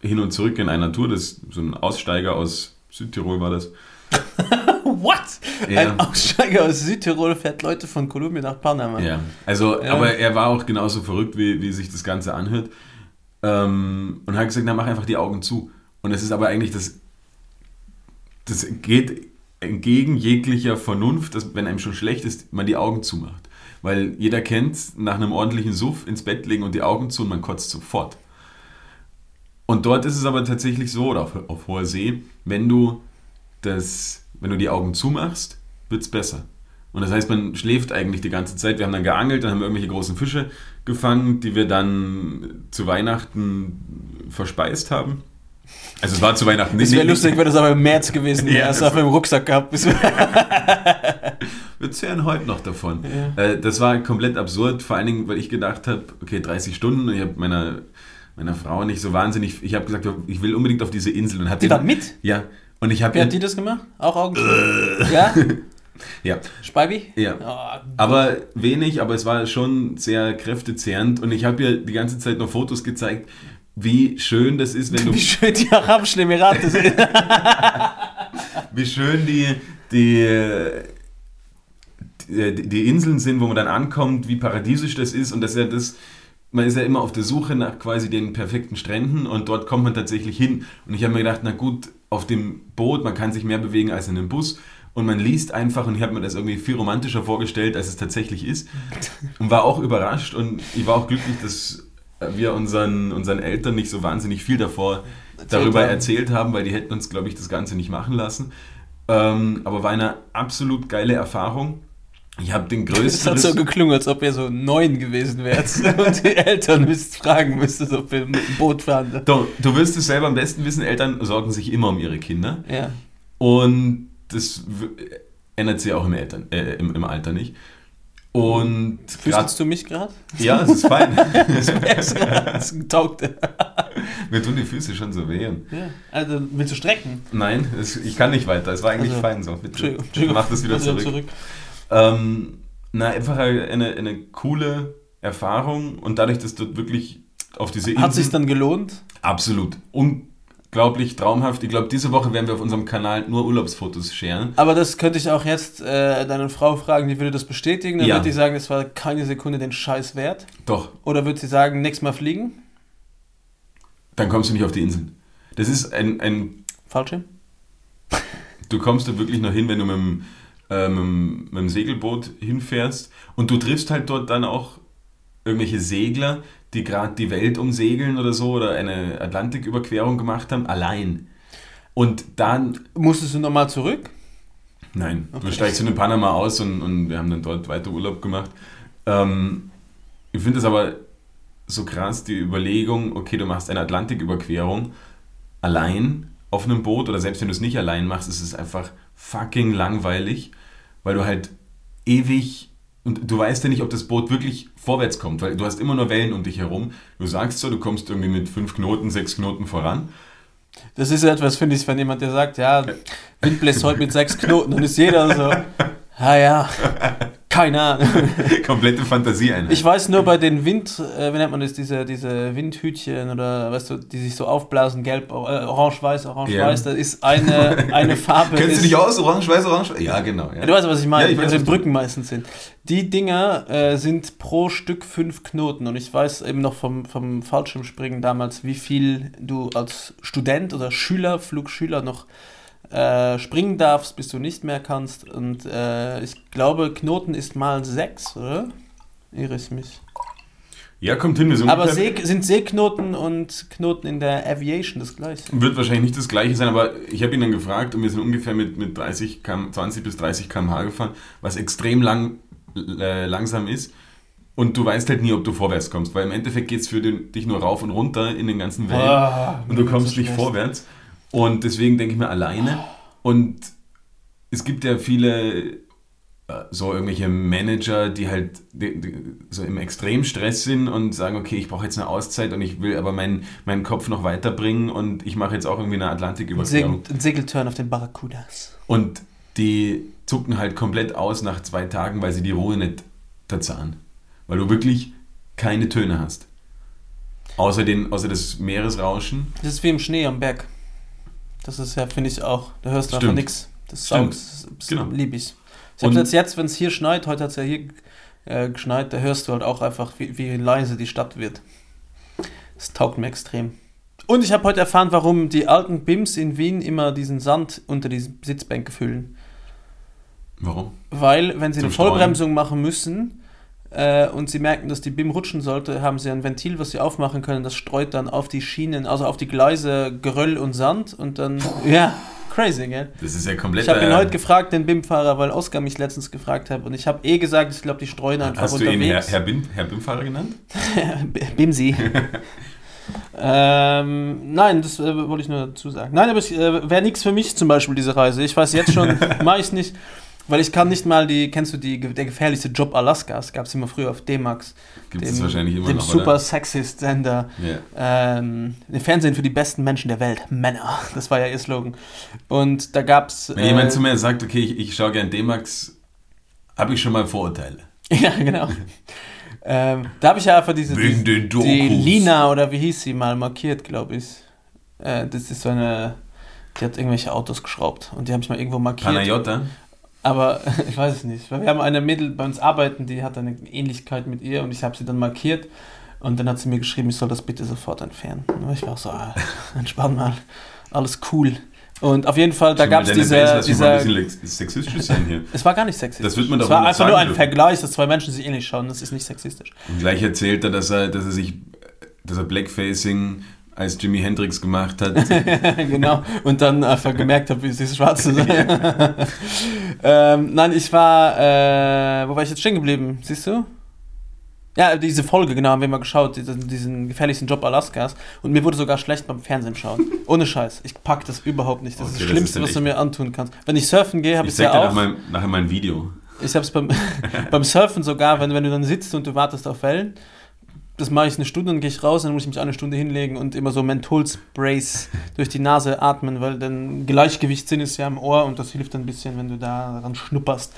hin und zurück in einer Tour, das ist so ein Aussteiger aus Südtirol war das. What? Ja. Ein Aussteiger aus Südtirol fährt Leute von Kolumbien nach Panama. Ja, also, Ja. aber er war auch genauso verrückt, wie, wie sich das Ganze anhört. Ähm, und hat gesagt, na, mach einfach die Augen zu. Und es ist aber eigentlich das, das geht entgegen jeglicher Vernunft, dass wenn einem schon schlecht ist, man die Augen zumacht. Weil jeder kennt, nach einem ordentlichen Suff ins Bett legen und die Augen zu und man kotzt sofort. Und dort ist es aber tatsächlich so, oder auf, auf hoher See, wenn du, das, wenn du die Augen zumachst, wird es besser. Und das heißt, man schläft eigentlich die ganze Zeit. Wir haben dann geangelt, dann haben wir irgendwelche großen Fische gefangen, die wir dann zu Weihnachten verspeist haben. Also es war zu Weihnachten Es wäre nicht. lustig, wenn das aber im März gewesen wäre. Ja, das auf dem Rucksack gehabt. Wir zehren heute noch davon. Ja. Äh, das war komplett absurd, vor allen Dingen, weil ich gedacht habe, okay, 30 Stunden und ich habe meiner, meiner Frau nicht so wahnsinnig, ich habe gesagt, ich will unbedingt auf diese Insel und hat die war mit? Ja, und ich habe Wie hat die das gemacht? Auch Augen? Ja? Ja, Speibi? ja. Oh, Aber wenig, aber es war schon sehr kräftezehrend und ich habe ihr die ganze Zeit noch Fotos gezeigt, wie schön das ist, wenn du wie schön die Arabischen Emirate sind. wie schön die, die, die, die Inseln sind, wo man dann ankommt, wie paradiesisch das ist und dass ja das, man ist ja immer auf der Suche nach quasi den perfekten Stränden und dort kommt man tatsächlich hin. Und ich habe mir gedacht, na gut, auf dem Boot, man kann sich mehr bewegen als in einem Bus und man liest einfach und ich habe mir das irgendwie viel romantischer vorgestellt, als es tatsächlich ist und war auch überrascht und ich war auch glücklich, dass wir unseren, unseren Eltern nicht so wahnsinnig viel davor darüber haben. erzählt haben, weil die hätten uns, glaube ich, das Ganze nicht machen lassen. Ähm, aber war eine absolut geile Erfahrung. Ich habe den Es größten. hat so geklungen, als ob ihr so neun gewesen wärt und die Eltern müsst fragen müsstet, ob ihr mit dem Boot fahren du, du wirst es selber am besten wissen, Eltern sorgen sich immer um ihre Kinder. Ja. Und das ändert sich auch im, Eltern, äh, im, im Alter nicht. Und Fühlst du mich gerade? ja, es ist fein. Das taugt. Mir tun die Füße schon so weh. Und Ja. Also willst du strecken? Nein, es, ich kann nicht weiter. Es war eigentlich Also, fein so. Bitte, mach das wieder Also zurück. Ähm, na, einfach eine, eine coole Erfahrung und dadurch, dass dort wirklich auf diese Insel... Hat sich dann gelohnt? Absolut. Unglaublich traumhaft. Ich glaube, diese Woche werden wir auf unserem Kanal nur Urlaubsfotos scheren. Aber das könnte ich auch jetzt äh, deine Frau fragen, die würde das bestätigen. Dann Ja. wird die sagen, es war keine Sekunde den Scheiß wert. Doch, Oder wird sie sagen, nächstes Mal fliegen? dann kommst du nicht auf die Inseln. Das ist ein, ein Fallschirm? du kommst da wirklich noch hin, wenn du mit dem, äh, mit, dem, mit dem Segelboot hinfährst und du triffst halt dort dann auch irgendwelche Segler, die gerade die Welt umsegeln oder so oder eine Atlantiküberquerung gemacht haben, allein. Und dann, Musstest du nochmal zurück? nein, du Okay. steigst in Panama aus und, und wir haben dann dort weiter Urlaub gemacht. Ähm, ich finde es aber so krass, die Überlegung, okay, du machst eine Atlantiküberquerung allein auf einem Boot oder selbst wenn du es nicht allein machst, ist es einfach fucking langweilig, weil du halt ewig und du weißt ja nicht, ob das Boot wirklich vorwärts kommt, weil du hast immer nur Wellen um dich herum. Du sagst so, du kommst irgendwie mit fünf Knoten, sechs Knoten voran. Das ist ja etwas, finde ich, wenn jemand dir sagt, ja, Wind bläst heute mit sechs Knoten, dann ist jeder so, ja, ja, keine Ahnung. Komplette Fantasieeinheit. Ich weiß nur bei den Wind, äh, wie nennt man das, diese, diese Windhütchen oder weißt du, die sich so aufblasen, gelb, äh, orange-weiß, orange-weiß, Ja. da ist eine, eine Farbe. Kennst du dich aus? Orange, weiß, orange? Ja, genau. Ja. Ja, du weißt, was ich meine, Ja, ich weiß, in du- Brücken meistens sind. Die Dinger äh, sind pro Stück fünf Knoten und ich weiß eben noch vom, vom Fallschirmspringen damals, wie viel du als Student oder Schüler, Flugschüler noch äh, springen darfst, bis du nicht mehr kannst. Und äh, ich glaube, Knoten ist mal sechs, oder? Irre ich mich. ja, kommt hin. Wir sind Aber See, sind Seeknoten und Knoten in der Aviation das gleiche? Wird wahrscheinlich nicht das gleiche sein, aber ich habe ihn dann gefragt und wir sind ungefähr mit, mit 30 km, 20 bis 30 km/h gefahren, was extrem lang, äh, langsam ist. Und du weißt halt nie, ob du vorwärts kommst, weil im Endeffekt geht es für den, dich nur rauf und runter in den ganzen Wellen Ah, und du kommst so nicht vorwärts. Und deswegen denke ich mir alleine. Und es gibt ja viele äh, so irgendwelche Manager, die halt die, die, so im Extremstress sind und sagen, okay, ich brauche jetzt eine Auszeit und ich will aber meinen, meinen Kopf noch weiterbringen und ich mache jetzt auch irgendwie eine Ein, Atlantiküberquerung. Ein Segelturn auf den Barracudas. Und die zucken halt komplett aus nach zwei Tagen, weil sie die Ruhe nicht verzahnen. Weil du wirklich keine Töne hast. Außer, den, außer das Meeresrauschen. Das ist wie im Schnee am Berg. Das ist ja, finde ich auch. Da hörst du einfach nichts. Das. Das Genau. lieb ich. Ich habe Und- jetzt, jetzt wenn es hier schneit, heute hat es ja hier äh, geschneit, da hörst du halt auch einfach, wie, wie leise die Stadt wird. Das taugt mir extrem. Und ich habe heute erfahren, warum die alten BIMs in Wien immer diesen Sand unter die Sitzbänke füllen. Warum? Weil, wenn sie Zum eine Vollbremsung machen müssen äh, und sie merken, dass die BIM rutschen sollte, haben sie ein Ventil, was sie aufmachen können. Das streut dann auf die Schienen, also auf die Gleise Geröll und Sand und dann. Ja, crazy, gell? Das ist ja komplett. Ich habe ihn äh, heute gefragt, den BIM-Fahrer, weil Oskar mich letztens gefragt hat und ich habe eh gesagt, ich glaube, die streuen einfach Hast du ihn Herr, unterwegs. Herr, Bim, Herr Bimfahrer genannt? Bimsi. ähm, nein, das äh, wollte ich nur dazu sagen. Nein, aber es äh, wäre nichts für mich zum Beispiel, diese Reise. Ich weiß jetzt schon, mache ich nicht, weil ich kann nicht mal die, kennst du die, der gefährlichste Job Alaskas, gab es immer früher auf D-Max. Gibt es wahrscheinlich immer dem noch, super oder? sexist Sender. Ja. Ähm, Fernsehen für die besten Menschen der Welt. Männer. Das war ja ihr Slogan. Und da gab es. Wenn jemand zu mir sagt, okay, ich, ich schaue gern D-Max, habe ich schon mal Vorurteile. Ja, genau. ähm, da habe ich ja einfach diese. Wegen Dokus. die Lina oder wie hieß sie mal markiert, glaube ich. Äh, das ist so eine. Die hat irgendwelche Autos geschraubt und die habe ich mal irgendwo markiert. Panayota? Aber ich weiß es nicht. Weil wir haben eine Mädel bei uns arbeiten, die hat eine Ähnlichkeit mit ihr und ich habe sie dann markiert. Und dann hat sie mir geschrieben, ich soll das bitte sofort entfernen. Und ich war so, ah, entspann mal, alles cool. Und auf jeden Fall, da gab es diese, Base, lass mich mal diese ein bisschen lex- sexistisch sein hier. es war gar nicht sexistisch. Das wird man doch Es war einfach nur ein dürfen. Vergleich, dass zwei Menschen sich ähnlich schauen. Das ist nicht sexistisch. Und gleich erzählt er, dass er, dass er sich, dass er Blackfacing als Jimi Hendrix gemacht hat. genau. Und dann einfach gemerkt habe, wie es ist, schwarz sein. ähm, nein, ich war, äh, wo war ich jetzt stehen geblieben? Siehst du? Ja, diese Folge, genau, haben wir mal geschaut, diesen, diesen gefährlichsten Job Alaskas. Und mir wurde sogar schlecht beim Fernsehen schauen. Ohne Scheiß. Ich pack das überhaupt nicht. Das ist Okay, das das Schlimmste, ist was du mir antun kannst. Wenn ich surfen gehe, habe Ich ich es dir ja nach auch. mein, nachher mal ein Video. Ich habe es beim, beim Surfen sogar, wenn, wenn du dann sitzt und du wartest auf Wellen, das mache ich eine Stunde, dann gehe ich raus, dann muss ich mich eine Stunde hinlegen und immer so Mentholsprays durch die Nase atmen, weil dann Gleichgewichtssinn ist ja im Ohr und das hilft ein bisschen, wenn du da daran schnupperst.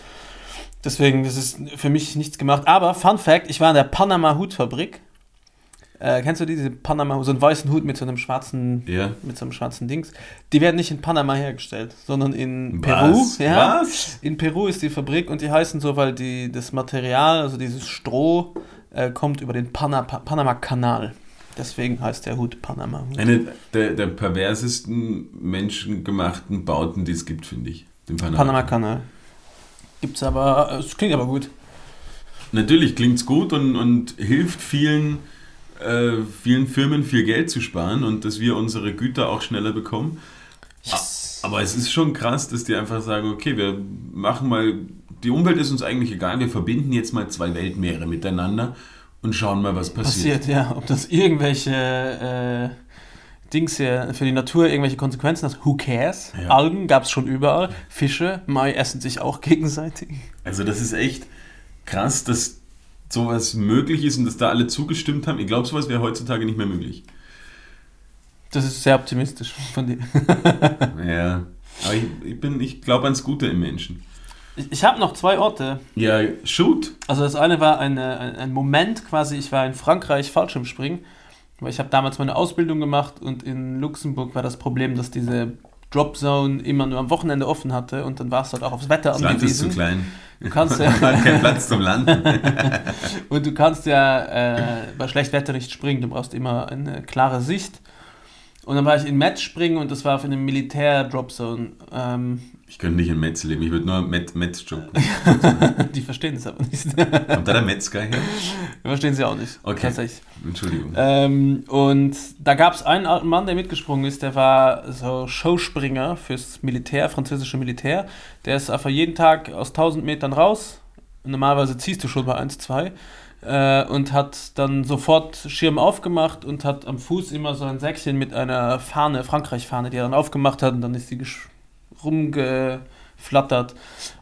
Deswegen, das ist für mich nichts gemacht. Aber, Fun Fact, ich war in der Panama Hutfabrik. Äh, kennst du die, diese Panama, so einen weißen Hut mit so einem schwarzen, Ja. mit so einem schwarzen Dings? Die werden nicht in Panama hergestellt, sondern in Was? Peru. Ja. Was? In Peru ist die Fabrik und die heißen so, weil die, das Material, also dieses Stroh, äh, kommt über den Pana, pa Panama-Kanal. Deswegen heißt der Hut Panama-Hut. Eine der, der perversesten menschengemachten Bauten, die es gibt, finde ich. Den Panama. Panama-Kanal. Gibt's aber, äh, es klingt aber gut. Natürlich klingt es gut und, und hilft vielen, äh, vielen Firmen viel Geld zu sparen und dass wir unsere Güter auch schneller bekommen. Yes. Aber es ist schon krass, dass die einfach sagen, okay, wir machen mal, die Umwelt ist uns eigentlich egal, wir verbinden jetzt mal zwei Weltmeere miteinander und schauen mal, was passiert. Passiert, ja. Ob das irgendwelche äh, Dings hier für die Natur irgendwelche Konsequenzen hat, who cares? Ja. Algen gab es schon überall. Fische, Mai essen sich auch gegenseitig. Also das ist echt krass, dass sowas möglich ist und dass da alle zugestimmt haben. Ich glaube, sowas wäre heutzutage nicht mehr möglich. Das ist sehr optimistisch von dir. Ja, aber ich, ich, bin- ich glaube ans Gute im Menschen. Ich, ich habe noch zwei Orte, Ja, shoot. Also das eine war eine, ein, ein Moment quasi, ich war in Frankreich Fallschirmspringen, weil ich habe damals meine Ausbildung gemacht und in Luxemburg war das Problem, dass diese Dropzone immer nur am Wochenende offen hatte und dann warst du halt auch aufs Wetter Das Land ist zu angewiesen. klein. Du kannst ja, Platz zum Landen. und du kannst ja äh, bei schlechtem Wetter nicht springen, du brauchst immer eine klare Sicht. Und dann war ich in Metz springen und das war für eine Militär-Dropzone. Ähm, Ich könnte nicht in Metz leben, ich würde nur Met, Metz jobben. die verstehen das aber nicht. Kommt da der Metzger her? verstehen sie auch nicht. Okay. Tatsächlich. Entschuldigung. Ähm, und da gab es einen alten Mann, der mitgesprungen ist, der war so Showspringer fürs Militär, französische Militär. Der ist einfach jeden Tag aus 1000 Metern raus. Normalerweise ziehst du schon bei 1, 2. Äh, und hat dann sofort Schirm aufgemacht und hat am Fuß immer so ein Säckchen mit einer Fahne, Frankreich-Fahne, die er dann aufgemacht hat und dann ist die gesch- flattert.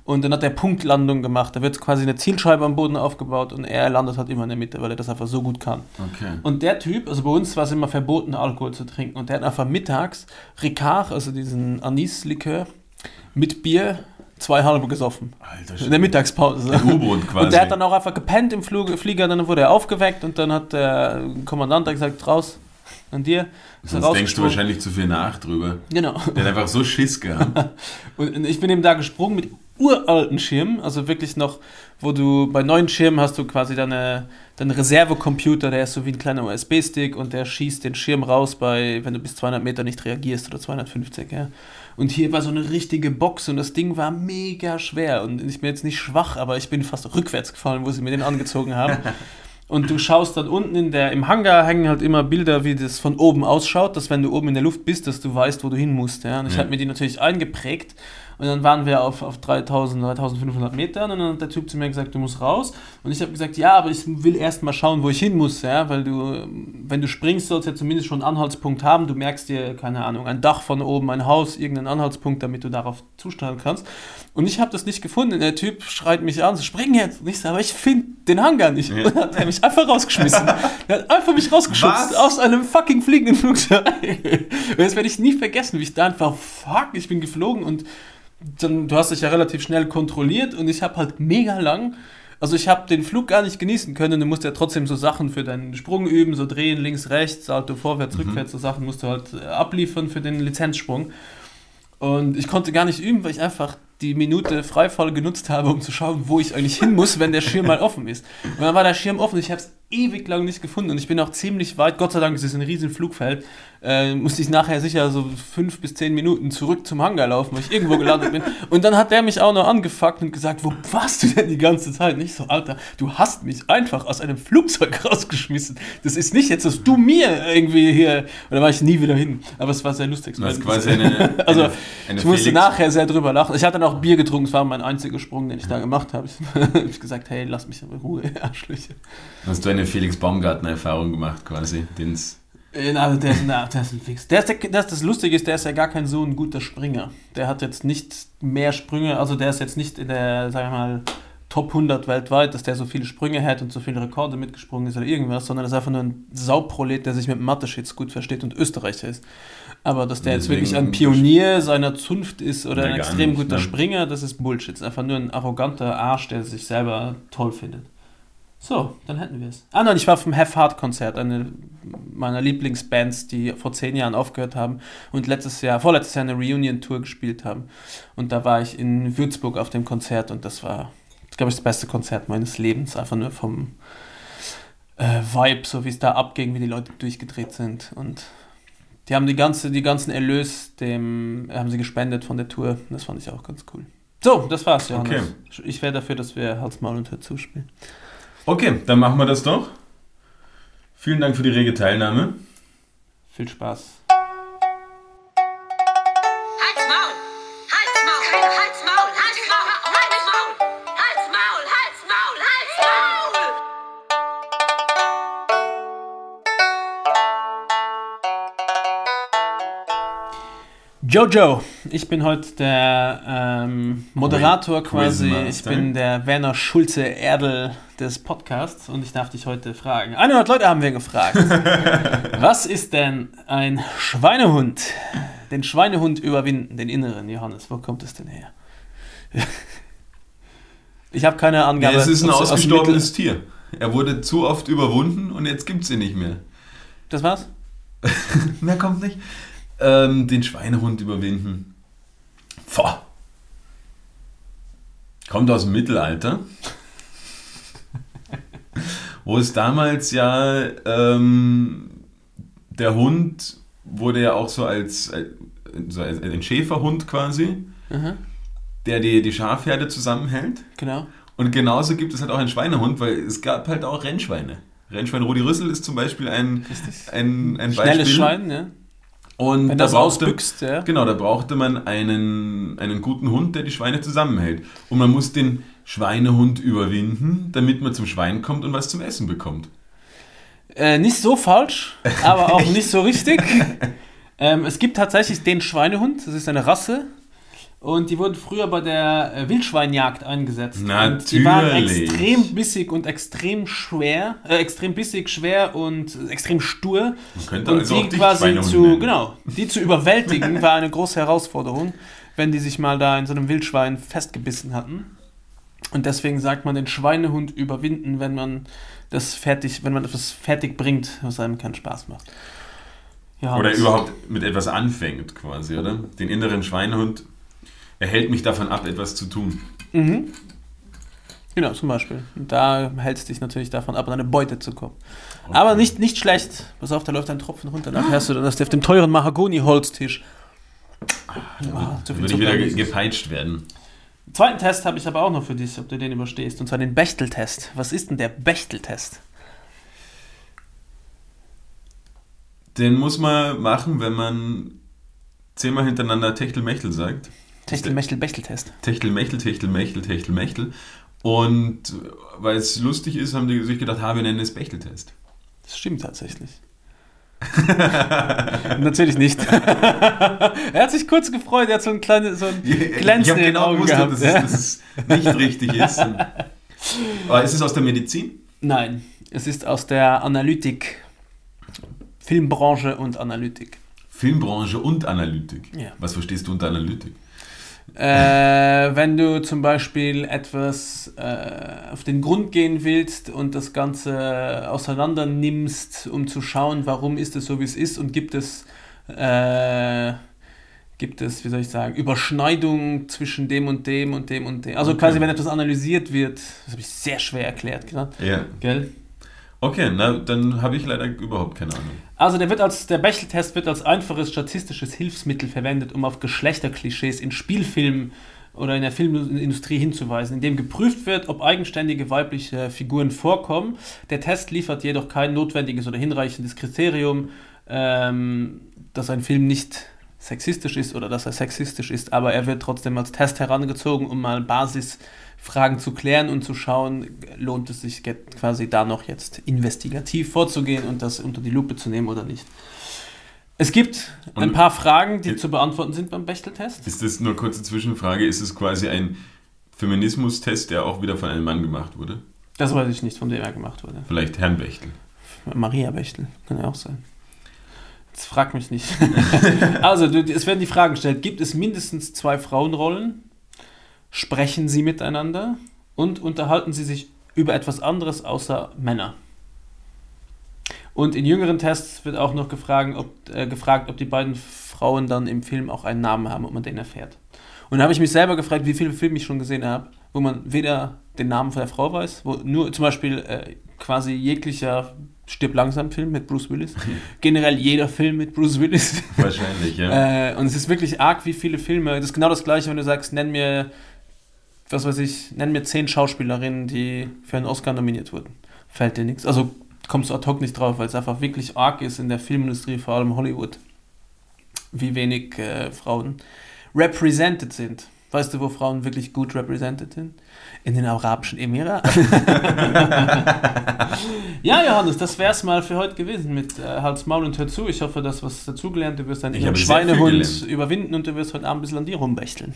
Und dann hat er Punktlandung gemacht. Da wird quasi eine Zielscheibe am Boden aufgebaut und er landet halt immer in der Mitte, weil er das einfach so gut kann. Okay. Und der Typ, also bei uns war es immer verboten, Alkohol zu trinken. Und der hat einfach mittags Ricard, also diesen Anis-Likör, mit Bier zwei halbe gesoffen. Alter In der Mittagspause. Ein U-Boot quasi. Und der hat dann auch einfach gepennt im Flug, Flieger, dann wurde er aufgeweckt und dann hat der Kommandant gesagt, raus an dir. Sonst denkst du wahrscheinlich zu viel nach drüber. Genau. Der hat einfach so Schiss gehabt. Und ich bin eben da gesprungen mit uralten Schirmen, also wirklich noch, wo du bei neuen Schirmen hast du quasi deine, deinen Reservecomputer, der ist so wie ein kleiner USB-Stick und der schießt den Schirm raus bei, wenn du bis 200 Meter nicht reagierst oder 250, ja. Und hier war so eine richtige Box und das Ding war mega schwer und ich bin jetzt nicht schwach, aber ich bin fast rückwärts gefallen, wo sie mir den angezogen haben. Und du schaust dann unten in der, im Hangar hängen halt immer Bilder, wie das von oben ausschaut, dass wenn du oben in der Luft bist, dass du weißt, wo du hin musst. Ja? Und ich Ja. habe mir die natürlich eingeprägt. Und dann waren wir auf, auf 3000, 3500 Metern und dann hat der Typ zu mir gesagt, du musst raus. Und ich habe gesagt, ja, aber ich will erst mal schauen, wo ich hin muss, ja, weil du, wenn du springst, sollst du ja zumindest schon einen Anhaltspunkt haben. Du merkst dir, keine Ahnung, ein Dach von oben, ein Haus, irgendeinen Anhaltspunkt, damit du darauf zusteuern kannst. Und ich habe das nicht gefunden. Der Typ schreit mich an, so, spring jetzt. Und ich sage, aber ich finde den Hangar nicht. Ja. Und dann hat er mich einfach rausgeschmissen. er hat einfach mich rausgeschubst Was? aus einem fucking fliegenden Flugzeug. Und das werde ich nie vergessen, wie ich da einfach, fuck, ich bin geflogen und dann, du hast dich ja relativ schnell kontrolliert und ich habe halt mega lang, also ich habe den Flug gar nicht genießen können. Du musst ja trotzdem so Sachen für deinen Sprung üben, so drehen, links, rechts, Salto vorwärts, rückwärts, so Sachen musst du halt äh, abliefern für den Lizenzsprung. Und ich konnte gar nicht üben, weil ich einfach die Minute Freifall genutzt habe, um zu schauen, wo ich eigentlich hin muss, wenn der Schirm mal offen ist. Und dann war der Schirm offen, ich habe es ewig lang nicht gefunden und ich bin auch ziemlich weit, Gott sei Dank ist es ein riesen Flugfeld, äh, musste ich nachher sicher so fünf bis zehn Minuten zurück zum Hangar laufen, weil ich irgendwo gelandet bin. Und dann hat der mich auch noch angefuckt und gesagt, wo warst du denn die ganze Zeit? Nicht so, Alter, du hast mich einfach aus einem Flugzeug rausgeschmissen. Das ist nicht jetzt, dass du mir irgendwie hier, und da war ich nie wieder hin. Aber es war sehr lustig. Du hast quasi eine, eine, Also, eine ich musste Felix- nachher sehr drüber lachen. Ich hatte dann auch Bier getrunken, es war mein einziger Sprung, den ich da gemacht habe. Ich habe gesagt, hey, lass mich in Ruhe, Arschlöcher. Hast du eine Felix Baumgartner-Erfahrung gemacht quasi, den's Äh, Na, der, ist- na, der ist ein Fix. Der ist der, das, das Lustige ist, der ist ja gar kein so ein guter Springer. Der hat jetzt nicht mehr Sprünge, also der ist jetzt nicht in der, sag ich mal, Top 100 weltweit, dass der so viele Sprünge hat und so viele Rekorde mitgesprungen ist oder irgendwas, sondern ist einfach nur ein Sauprolet, der sich mit Mathe-Shits gut versteht und Österreicher ist. Aber dass der jetzt Deswegen- wirklich ein Pionier seiner Zunft ist oder ein extrem nicht, guter ne? Springer, das ist Bullshit. Das ist einfach nur ein arroganter Arsch, der sich selber toll findet. So, dann hätten wir es. Ah nein, ich war vom Have Heart Konzert, eine meiner Lieblingsbands, die vor zehn Jahren aufgehört haben und letztes Jahr, vorletztes Jahr eine Reunion-Tour gespielt haben. Und da war ich in Würzburg auf dem Konzert und das war, glaube ich, das beste Konzert meines Lebens. Einfach nur vom äh, Vibe, so wie es da abging, wie die Leute durchgedreht sind. Und die haben die ganze, die ganzen Erlös, dem haben sie gespendet von der Tour. Das fand ich auch ganz cool. So, das war's, Johannes. Ich wäre dafür, dass wir Hals, Maul und Hör zuspielen. Okay, dann machen wir das doch. Vielen Dank für die rege Teilnahme. Viel Spaß. Jojo, ich bin heute der ähm, Moderator quasi. Ich bin der Werner Schulze Erdel des Podcasts und ich darf dich heute fragen. 100 Leute haben wir gefragt. Was ist denn ein Schweinehund? Den Schweinehund überwinden, den inneren, Johannes. Wo kommt es denn her? Ich habe keine Angabe. es ist ein aus- aus ausgestorbenes Tier. Er wurde zu oft überwunden und jetzt gibt es ihn nicht mehr. Das war's? Mehr kommt nicht. Ähm, den Schweinehund überwinden. Boah. Kommt aus dem Mittelalter. Wo es damals ja ähm, der Hund wurde ja auch so als, als, so als ein Schäferhund quasi, Mhm, der die, die Schafherde zusammenhält. genau. Und genauso gibt es halt auch einen Schweinehund, weil es gab halt auch Rennschweine. Rennschwein Rudi Rüssel ist zum Beispiel ein, Richtig. ein, ein Schnelles Beispiel. Schwein, ja. Und Wenn da das brauchte, ausbüchst, ja. Genau, da brauchte man einen, einen guten Hund, der die Schweine zusammenhält. Und man muss den Schweinehund überwinden, damit man zum Schwein kommt und was zum Essen bekommt. Äh, nicht so falsch, aber auch nicht so richtig. ähm, es gibt tatsächlich den Schweinehund, das ist eine Rasse. Und die wurden früher bei der äh, Wildschweinjagd eingesetzt. Und die waren Natürlich. extrem bissig und extrem schwer, äh, extrem bissig, schwer und extrem stur. Man könnte und also die quasi zu, nennen. genau, die zu überwältigen, war eine große Herausforderung, wenn die sich mal da in so einem Wildschwein festgebissen hatten. Und deswegen sagt man den Schweinehund überwinden, wenn man das fertig, wenn man etwas fertig bringt, was einem keinen Spaß macht. Ja, Oder überhaupt mit etwas anfängt, quasi, oder? Den inneren Schweinehund erhält mich davon ab, etwas zu tun. Mhm. Genau, zum Beispiel. Und da hältst dich natürlich davon ab, an eine Beute zu kommen. Aber nicht, nicht schlecht. Pass auf, da läuft ein Tropfen runter. Dann hörst du dann, dass der auf dem teuren Mahagoni-Holztisch. Ah, zu viel Würde ich wieder ge gepeitscht werden. Zweiten Test habe ich aber auch noch für dich, ob du den überstehst. Und zwar den Bechtel-Test. Was ist denn der Bechtel-Test? Den muss man machen, wenn man zehnmal hintereinander Techtelmechtel sagt. Techtel-Mechtel-Bechtel-Test. Techtelmechtel, Techtelmechtel, Techtelmechtel. Und weil es lustig ist, haben die sich gedacht, ha, wir nennen es Bechteltest. Das stimmt tatsächlich. Natürlich nicht. er hat sich kurz gefreut, er hat so ein kleines, so ein Glänzen ich den genau Augen gewusst, gehabt. dass, es, dass es nicht richtig ist. Aber ist es aus der Medizin? Nein, es ist aus der Analytik, Filmbranche und Analytik. Filmbranche und Analytik. Ja. Was verstehst du unter Analytik? Äh, wenn du zum Beispiel etwas äh, auf den Grund gehen willst und das Ganze auseinander nimmst, um zu schauen, warum ist es so, wie es ist und gibt es, äh, gibt es, wie soll ich sagen, Überschneidungen zwischen dem und dem und dem und dem. Also Okay. quasi, wenn etwas analysiert wird, das habe ich sehr schwer erklärt, gerade. Ja. Gell? Okay, na, dann habe ich leider überhaupt keine Ahnung. Also der, wird der Bechtel-Test wird als einfaches statistisches Hilfsmittel verwendet, um auf Geschlechterklischees in Spielfilmen oder in der Filmindustrie hinzuweisen, indem geprüft wird, ob eigenständige weibliche Figuren vorkommen. Der Test liefert jedoch kein notwendiges oder hinreichendes Kriterium, ähm, dass ein Film nicht sexistisch ist oder dass er sexistisch ist, aber er wird trotzdem als Test herangezogen, um mal Basisfragen zu klären und zu schauen, lohnt es sich quasi da noch jetzt investigativ vorzugehen und das unter die Lupe zu nehmen oder nicht. Es gibt ein Und- paar Fragen, die zu beantworten sind beim Bechtel-Test. Ist das nur kurze Zwischenfrage? Ist es quasi ein Feminismus-Test, der auch wieder von einem Mann gemacht wurde? Das weiß ich nicht, von dem er gemacht wurde. Vielleicht Herrn Bechtel. Maria Bechtel, kann ja auch sein. Jetzt frag mich nicht. also, es werden die Fragen gestellt. Gibt es mindestens zwei Frauenrollen? Sprechen sie miteinander? Und unterhalten sie sich über etwas anderes außer Männer? Und in jüngeren Tests wird auch noch gefragt, ob, äh, gefragt, ob die beiden Frauen dann im Film auch einen Namen haben, ob man den erfährt. Und da habe ich mich selber gefragt, wie viele Filme ich schon gesehen habe, wo man weder den Namen von der Frau weiß, wo nur zum Beispiel äh, quasi jeglicher Stirb langsam Film mit Bruce Willis, generell jeder Film mit Bruce Willis. Wahrscheinlich, ja. Äh, und es ist wirklich arg, wie viele Filme. Das ist genau das gleiche, wenn du sagst, nenn mir, was weiß ich, nenn mir zehn Schauspielerinnen, die für einen Oscar nominiert wurden. Fällt dir nichts. Also kommst du ad hoc nicht drauf, weil es einfach wirklich arg ist in der Filmindustrie, vor allem Hollywood, wie wenig äh, Frauen represented sind. Weißt du, wo Frauen wirklich gut represented sind? In den Arabischen Emiraten. ja, Johannes, das wär's mal für heute gewesen mit äh, Hals, Maul und Hör zu. Ich hoffe, dass was dazugelernt. Du wirst deinen Schweinehund überwinden und du wirst heute Abend ein bisschen an dir rumbechteln.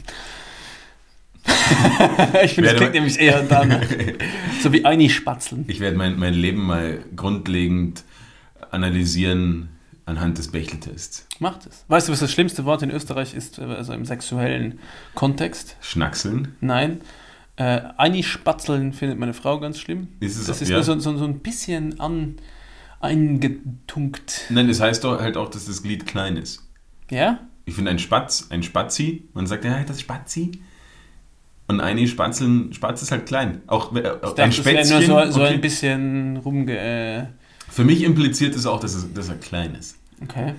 ich finde, das klingt nämlich eher dann so wie Einispatzeln. Ich werde mein, mein Leben mal grundlegend analysieren anhand des Bechteltests. Macht es. Weißt du, was das schlimmste Wort in Österreich ist, äh, also im sexuellen Kontext? Schnackseln? Nein. Äh, Einispatzeln findet meine Frau ganz schlimm. Ist es Das ist ja? nur so, so, so ein bisschen an, eingetunkt. Nein, das heißt doch halt auch, dass das Glied klein ist. Ja? Ich finde ein Spatz, ein Spazi, man sagt ja, das ist Spazi. Und eine Spatzeln, Spatz ist halt klein. Auch äh, Ich ein dachte, das wäre Spätzchen. nur so, so okay. ein bisschen rumge... Äh, Für mich impliziert es auch, dass, es, dass er klein ist. okay.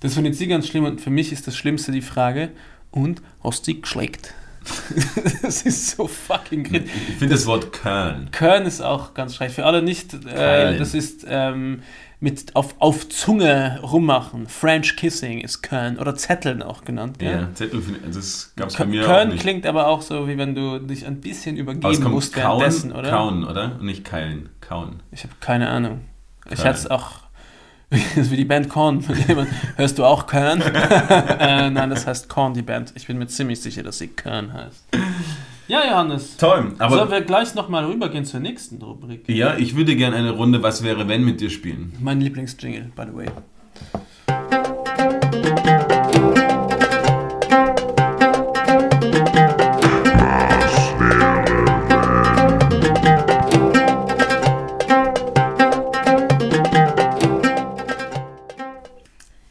Das findet sie ganz schlimm und für mich ist das Schlimmste die Frage, und hast du geschlägt? das ist so fucking Ich kritisch. finde das Wort Körn. Körn ist auch ganz schrecklich. Für alle nicht, äh, das ist ähm, mit auf, auf Zunge rummachen. French Kissing ist Körn oder Zetteln auch genannt. Ja, Gell? Zettel, find- das gab es bei mir auch Körn nicht. klingt aber auch so, wie wenn du dich ein bisschen übergeben musst kauen, währenddessen, oder? kauen, oder? Und nicht keilen, kauen. Ich habe keine Ahnung. Ich Körn. hatte es auch Das ist wie die Band Korn. Hörst du auch Kern? äh, nein, das heißt Korn, die Band. Ich bin mir ziemlich sicher, dass sie Kern heißt. Ja, Johannes. Toll, aber Sollen wir gleich nochmal rübergehen zur nächsten Rubrik? ja, ich würde gerne eine Runde Was wäre wenn mit dir spielen. Mein Lieblingsjingle, by the way.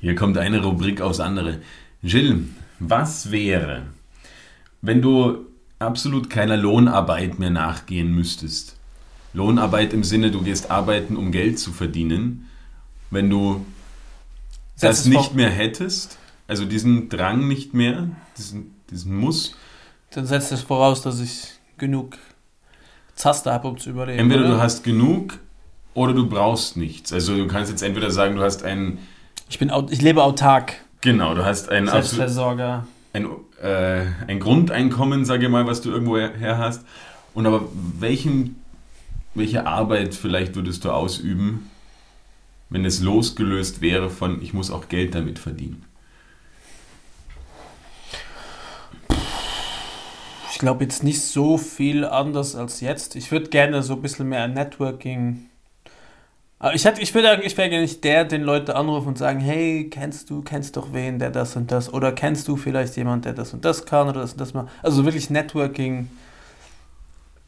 Hier kommt eine Rubrik aufs andere. Jill, was wäre, wenn du absolut keiner Lohnarbeit mehr nachgehen müsstest? Lohnarbeit im Sinne, du gehst arbeiten, um Geld zu verdienen. Wenn du das vor- nicht mehr hättest, also diesen Drang nicht mehr, diesen, diesen Muss, Dann setzt es voraus, dass ich genug Zaster habe, um zu überleben. entweder oder? du hast genug oder du brauchst nichts. Also du kannst jetzt entweder sagen, du hast ein, ich, bin, ich lebe autark. genau, du hast ein absolut Selbstversorger. Ein, äh, ein Grundeinkommen, sage ich mal, was du irgendwo her, hast. Und aber welchen, welche Arbeit vielleicht würdest du ausüben, wenn es losgelöst wäre von, ich muss auch Geld damit verdienen? Ich glaube jetzt nicht so viel anders als jetzt. Ich würde gerne so ein bisschen mehr Networking. Aber ich, hätte, ich würde eigentlich, ich wäre gerne nicht der, den Leute anrufen und sagen, hey, kennst du, kennst doch wen, der das und das, oder kennst du vielleicht jemand, der das und das kann oder das und das macht. Also wirklich Networking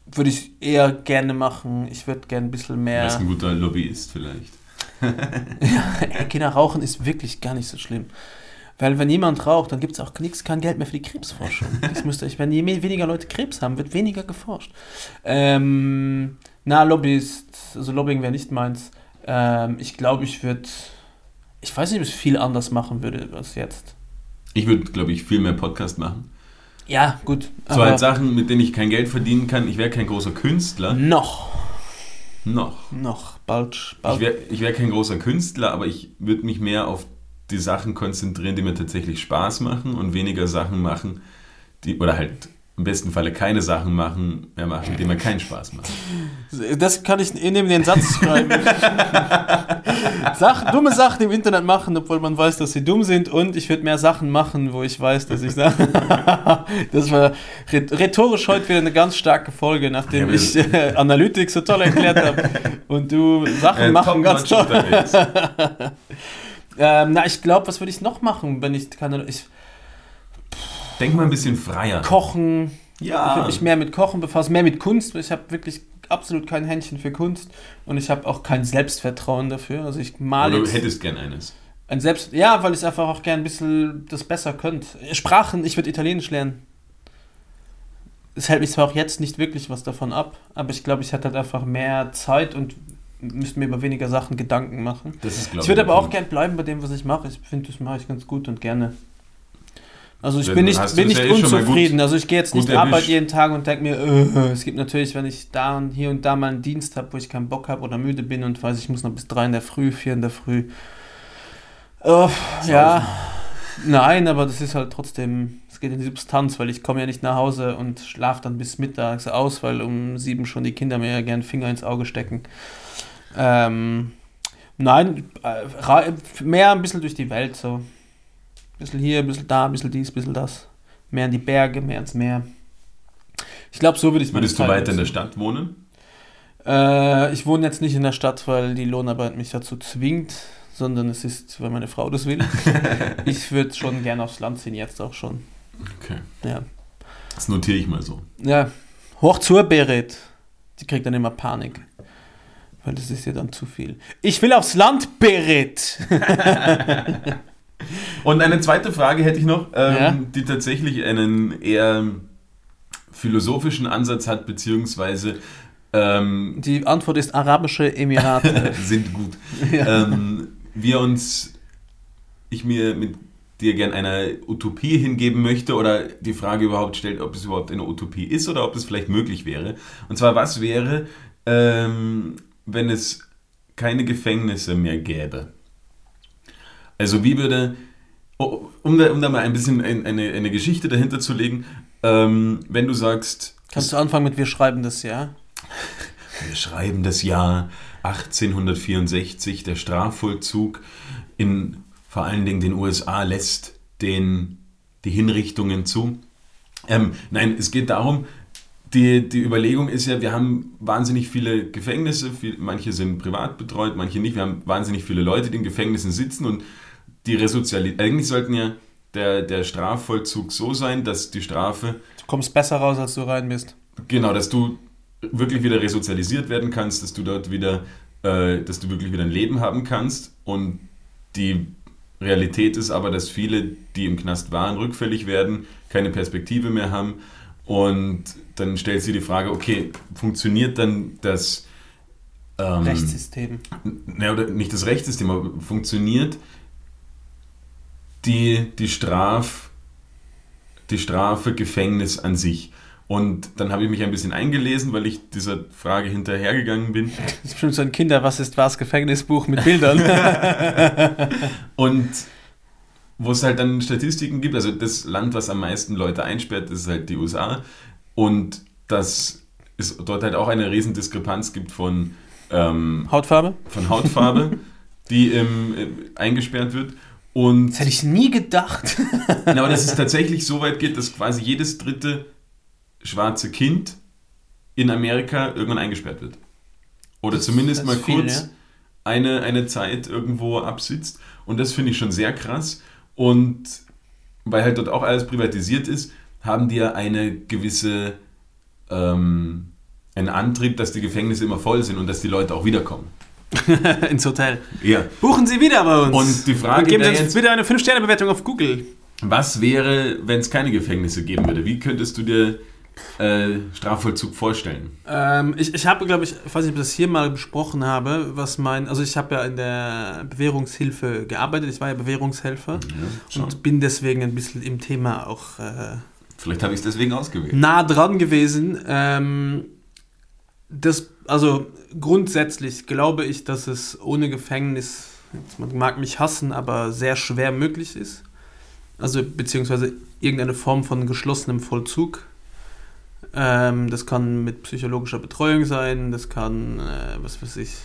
würde ich eher gerne machen. Ich würde gerne ein bisschen Du mehr. bist ein guter Lobbyist vielleicht. Ey, Kinder, Rauchen ist wirklich gar nicht so schlimm. Weil wenn jemand raucht, dann gibt es auch nichts, kein Geld mehr für die Krebsforschung. Das müsste ich, wenn je mehr, weniger Leute Krebs haben, wird weniger geforscht. Ähm, na, Lobbyist, also Lobbying wäre nicht meins. Ähm, ich glaube, ich würde, ich weiß nicht, ob ich es viel anders machen würde als jetzt. Ich würde, glaube ich, viel mehr Podcast machen. Ja, gut. So halt Sachen, mit denen ich kein Geld verdienen kann. Ich wäre kein großer Künstler. noch, Noch. noch, bald, Ich bald. wäre ich wär kein großer Künstler, aber ich würde mich mehr auf die Sachen konzentrieren, die mir tatsächlich Spaß machen und weniger Sachen machen, die, oder halt im besten Falle keine Sachen machen, mehr machen, die mir keinen Spaß machen. Das kann ich neben den Satz schreiben. Sach, dumme Sachen im Internet machen, obwohl man weiß, dass sie dumm sind. Und ich würde mehr Sachen machen, wo ich weiß, dass ich sage. das war rhet- rhetorisch heute wieder eine ganz starke Folge, nachdem Ja, ich äh, Analytik so toll erklärt habe. Und du Sachen Äh, machen ganz toll. Ähm, na, ich glaube, was würde ich noch machen, wenn ich keine. Ich, Denk mal ein bisschen freier. kochen. Ich Ja. würde mich mehr mit Kochen befassen, mehr mit Kunst. Ich habe wirklich absolut kein Händchen für Kunst und ich habe auch kein Selbstvertrauen dafür. Also ich male du jetzt hättest gern eines. ein Selbst ja, weil ich einfach auch gern ein bisschen das besser könnte. Sprachen, ich würde Italienisch lernen. Es hält mich zwar auch jetzt nicht wirklich was davon ab, aber ich glaube, ich hätte halt einfach mehr Zeit und müsste mir über weniger Sachen Gedanken machen. Das ist, Ich würde aber auch gern bleiben bei dem, was ich mache. Ich finde, das mache ich ganz gut und gerne. Also ich Dann bin nicht, bin nicht eh unzufrieden. gut- also ich gehe jetzt nicht Arbeit erwischt. jeden Tag und denke mir, äh, es gibt natürlich, wenn ich da und hier und da mal einen Dienst habe, wo ich keinen Bock habe oder müde bin und weiß, ich muss noch bis drei in der Früh, vier in der Früh. Äh, ja, nein, aber das ist halt trotzdem, es geht in die Substanz, weil ich komme ja nicht nach Hause und schlafe dann bis mittags aus, weil um sieben schon die Kinder mir ja gern Finger ins Auge stecken. Ähm, nein, äh, mehr ein bisschen durch die Welt so. Bisschen hier, ein bisschen da, ein bisschen dies, ein bisschen das. Mehr in die Berge, mehr ins Meer. Ich glaube, so würde ich meine Würdest du weiter in der. Stadt wohnen? Äh, ich wohne jetzt nicht in der Stadt, weil die Lohnarbeit mich dazu zwingt, sondern es ist, weil meine Frau das will. ich würde schon gerne aufs Land ziehen, jetzt auch schon. Okay. Ja. Das notiere ich mal so. Ja, hoch zur Berit. Die kriegt dann immer Panik. Weil das ist ja dann zu viel. Ich will aufs Land, Berit! Und eine zweite Frage hätte ich noch, ähm, Ja. die tatsächlich einen eher philosophischen Ansatz hat, beziehungsweise ähm, Die Antwort ist Arabische Emirate. sind gut. ja. ähm, wir uns, ich mir mit dir gern einer Utopie hingeben möchte oder die Frage überhaupt stellt, ob es überhaupt eine Utopie ist oder ob es vielleicht möglich wäre. Und zwar, was wäre, ähm, wenn es keine Gefängnisse mehr gäbe? Also wie würde, oh, um da, um da mal ein bisschen ein, eine, eine Geschichte dahinter zu legen, ähm, wenn du sagst, Kannst du anfangen mit Wir schreiben das, ja? wir schreiben das Jahr 1864 der Strafvollzug in vor allen Dingen den USA lässt den, die Hinrichtungen zu. Ähm, nein, es geht darum, die, die Überlegung ist ja, wir haben wahnsinnig viele Gefängnisse, viel, manche sind privat betreut, manche nicht. Wir haben wahnsinnig viele Leute, die in Gefängnissen sitzen und die Resozialisierung. Eigentlich sollten ja der, der Strafvollzug so sein, dass die Strafe Du kommst besser raus, als du rein bist. Genau, dass du wirklich wieder resozialisiert werden kannst, dass du dort wieder, äh, dass du wirklich wieder ein Leben haben kannst. Und die Realität ist aber, dass viele, die im Knast waren, rückfällig werden, keine Perspektive mehr haben. Und dann stellt sie die Frage, okay, funktioniert dann das ähm, Rechtssystem. na, oder nicht das Rechtssystem, aber funktioniert die, die, Straf, die Strafe Gefängnis an sich. Und dann habe ich mich ein bisschen eingelesen, weil ich dieser Frage hinterhergegangen bin. Das ist bestimmt so ein Kinder, was ist was, Gefängnisbuch mit Bildern. Und wo es halt dann Statistiken gibt, also das Land, was am meisten Leute einsperrt, ist halt die USA. Und dass es dort halt auch eine riesen Diskrepanz gibt von, ähm, Hautfarbe? von Hautfarbe, die ähm, äh, eingesperrt wird. Und Das hätte ich nie gedacht. Na, aber dass es tatsächlich so weit geht, dass quasi jedes dritte schwarze Kind in Amerika irgendwann eingesperrt wird. Oder zumindest das mal viel, kurz ja. eine, eine Zeit irgendwo absitzt. Und das finde ich schon sehr krass. Und weil halt dort auch alles privatisiert ist, haben die ja eine gewisse ähm, einen Antrieb, dass die Gefängnisse immer voll sind und dass die Leute auch wiederkommen. Ins Hotel. Ja. Buchen Sie wieder bei uns. Und die Frage Und geben Sie uns jetzt- bitte eine 5-Sterne-Bewertung auf Google. Was wäre, wenn es keine Gefängnisse geben würde? Wie könntest du dir äh, Strafvollzug vorstellen? Ähm, ich ich habe, glaube ich, ich weiß nicht, ob ich das hier mal besprochen habe, was mein, also ich habe ja in der Bewährungshilfe gearbeitet, ich war ja Bewährungshelfer schon. und bin deswegen ein bisschen im Thema auch äh, Vielleicht habe ich es deswegen ausgewählt. nah dran gewesen. Ähm, das, also grundsätzlich glaube ich, dass es ohne Gefängnis, man mag mich hassen, aber sehr schwer möglich ist. Also beziehungsweise irgendeine Form von geschlossenem Vollzug. Ähm, das kann mit psychologischer Betreuung sein, das kann, äh, was weiß ich,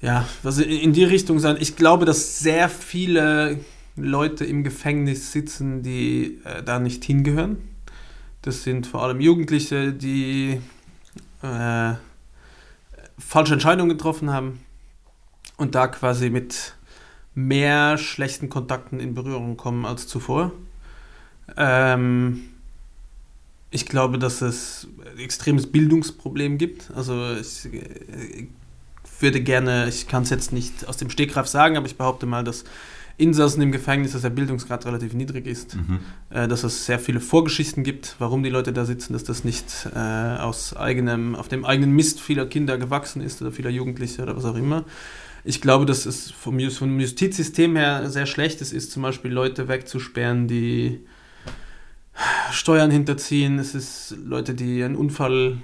ja, was in- in die Richtung sein. Ich glaube, dass sehr viele Leute im Gefängnis sitzen, die äh, da nicht hingehören. Das sind vor allem Jugendliche, die äh, falsche Entscheidungen getroffen haben und da quasi mit mehr schlechten Kontakten in Berührung kommen als zuvor. Ähm, ich glaube, dass es ein extremes Bildungsproblem gibt. Also ich äh, würde gerne, ich kann es jetzt nicht aus dem Stegreif sagen, aber ich behaupte mal, dass Insassen im Gefängnis, dass der Bildungsgrad relativ niedrig ist Mhm. äh, dass es sehr viele Vorgeschichten gibt, warum die Leute da sitzen, dass das nicht äh, aus eigenem, auf dem eigenen Mist vieler Kinder gewachsen ist oder vieler Jugendliche oder was auch immer. Ich glaube, dass es vom, vom Justizsystem her sehr schlecht ist, ist zum Beispiel Leute wegzusperren, die Steuern hinterziehen. Es ist Leute, die einen Unfall,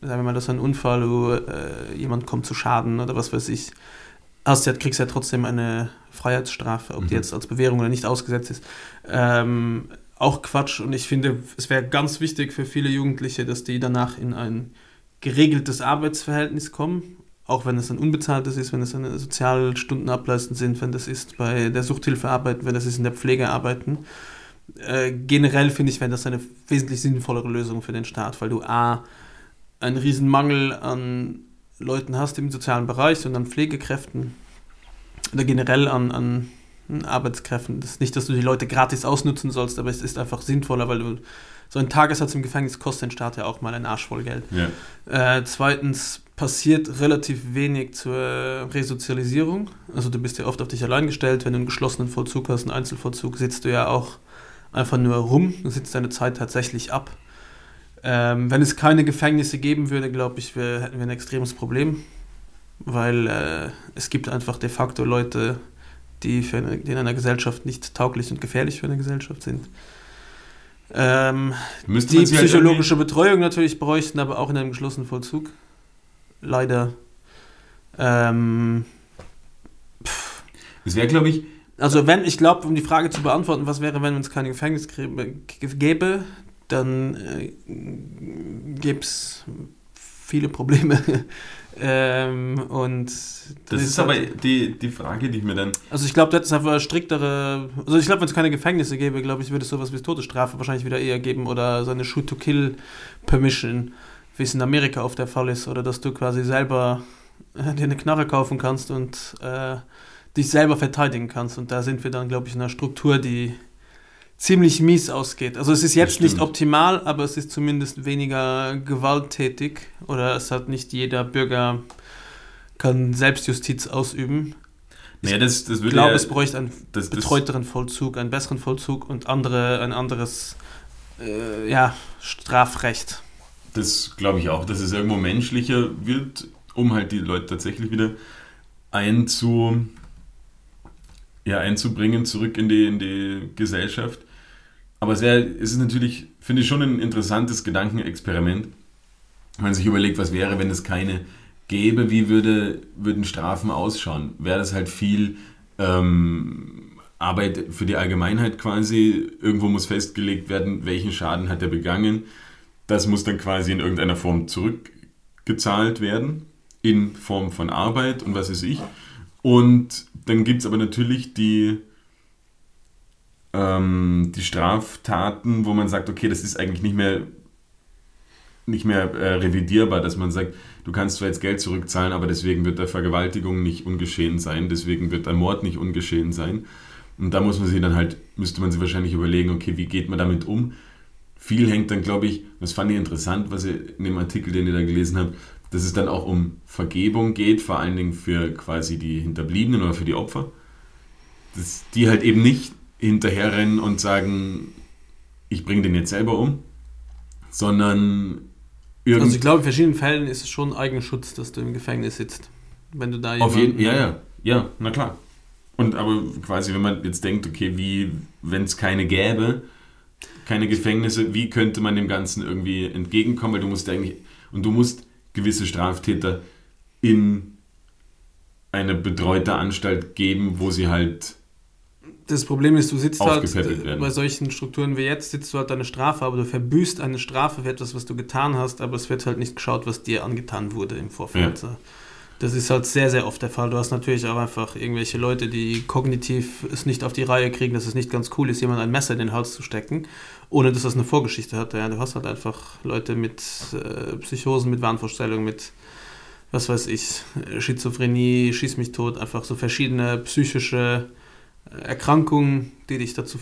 sagen wir mal, das ist ein Unfall, wo äh, jemand kommt zu Schaden oder was weiß ich. Hast ja, kriegst ja trotzdem eine Freiheitsstrafe, ob die Mhm. jetzt als Bewährung oder nicht ausgesetzt ist. Ähm, auch Quatsch und ich finde, es wäre ganz wichtig für viele Jugendliche, dass die danach in ein geregeltes Arbeitsverhältnis kommen, auch wenn es ein unbezahltes ist, wenn es eine Sozialstunden ableisten sind, wenn das ist bei der Suchthilfe arbeiten, wenn das ist in der Pflege arbeiten. Äh, generell finde ich, wäre das eine wesentlich sinnvollere Lösung für den Staat, weil du A, einen riesen Mangel an Leuten hast im sozialen Bereich und an Pflegekräften oder generell an, an Arbeitskräften. Das ist nicht, dass du die Leute gratis ausnutzen sollst, aber es ist einfach sinnvoller, weil du so ein Tagessatz im Gefängnis kostet den Staat ja auch mal ein Arsch voll Geld. Ja. Äh, zweitens passiert relativ wenig zur Resozialisierung. Also du bist ja oft auf dich allein gestellt. Wenn du einen geschlossenen Vollzug hast, einen Einzelvollzug, sitzt du ja auch einfach nur rum. Du sitzt deine Zeit tatsächlich ab. Ähm, wenn es keine Gefängnisse geben würde, glaube ich, wir, hätten wir ein extremes Problem. Weil äh, es gibt einfach de facto Leute, die, für eine, die in einer Gesellschaft nicht tauglich und gefährlich für eine Gesellschaft sind. Ähm, die halt psychologische Betreuung natürlich bräuchten, aber auch in einem geschlossenen Vollzug. Leider. Ähm, Es wäre, glaube ich, also wenn, ich glaube, um die Frage zu beantworten, was wäre, wenn es keine Gefängnis gäbe, dann äh, gäbe es viele Probleme Ähm, und Das ist aber die, die Frage, die ich mir dann. Also ich glaube, du hättest einfach striktere. Also ich glaube, wenn es keine Gefängnisse gäbe, glaube ich, würde es sowas wie Todesstrafe wahrscheinlich wieder eher geben oder so eine Shoot-to-Kill-Permission, wie es in Amerika oft der Fall ist, oder dass du quasi selber äh, dir eine Knarre kaufen kannst und äh, dich selber verteidigen kannst. Und da sind wir dann, glaube ich, in einer Struktur, die ziemlich mies ausgeht. Also es ist jetzt nicht optimal, aber es ist zumindest weniger gewalttätig oder es hat nicht jeder Bürger kann Selbstjustiz ausüben. Naja, das, das Ich glaube, ja, es bräuchte einen das, betreuteren Vollzug, einen besseren Vollzug und andere, ein anderes äh, ja, Strafrecht. Das glaube ich auch, dass es irgendwo menschlicher wird, um halt die Leute tatsächlich wieder einzu, ja, einzubringen, zurück in die, in die Gesellschaft. Aber es, wär, es ist natürlich, finde ich, schon ein interessantes Gedankenexperiment, wenn man sich überlegt, was wäre, wenn es keine gäbe, wie würde, würden Strafen ausschauen? Wäre das halt viel ähm, Arbeit für die Allgemeinheit quasi? Irgendwo muss festgelegt werden, welchen Schaden hat er begangen? Das muss dann quasi in irgendeiner Form zurückgezahlt werden, in Form von Arbeit und was weiß ich. Und dann gibt es aber natürlich die, ähm, die Straftaten, wo man sagt, okay, das ist eigentlich nicht mehr, nicht mehr äh, revidierbar, dass man sagt, du kannst zwar jetzt Geld zurückzahlen, aber deswegen wird der Vergewaltigung nicht ungeschehen sein, deswegen wird der Mord nicht ungeschehen sein. Und da muss man sich dann halt, müsste man sich wahrscheinlich überlegen, okay, wie geht man damit um? Viel hängt dann, glaube ich, das fand ich interessant, was ihr in dem Artikel, den ihr da gelesen habt, dass es dann auch um Vergebung geht, vor allen Dingen für quasi die Hinterbliebenen oder für die Opfer. Dass die halt eben nicht hinterherrennen und sagen, ich bringe den jetzt selber um, sondern irgend Also ich glaube, in verschiedenen Fällen ist es schon Eigenschutz, dass du im Gefängnis sitzt. Wenn du da Auf jeden, ja, ja, ja, na klar. Und aber quasi, wenn man jetzt denkt, okay, wie, wenn es keine gäbe, keine Gefängnisse, wie könnte man dem Ganzen irgendwie entgegenkommen? Weil du musst eigentlich, und du musst gewisse Straftäter in eine betreute Anstalt geben, wo sie halt, Das Problem ist, du sitzt halt werden. bei solchen Strukturen wie jetzt, sitzt du halt deine Strafe, aber du verbüßt eine Strafe für etwas, was du getan hast, aber es wird halt nicht geschaut, was dir angetan wurde im Vorfeld. So. Das ist halt sehr, sehr oft der Fall. Du hast natürlich auch einfach irgendwelche Leute, die kognitiv es nicht auf die Reihe kriegen, dass es nicht ganz cool ist, jemand ein Messer in den Hals zu stecken, ohne dass das eine Vorgeschichte hat. Ja, du hast halt einfach Leute mit äh, Psychosen, mit Wahnvorstellungen, mit was weiß ich, Schizophrenie, schieß mich tot, einfach so verschiedene psychische Erkrankungen, die dich dazu,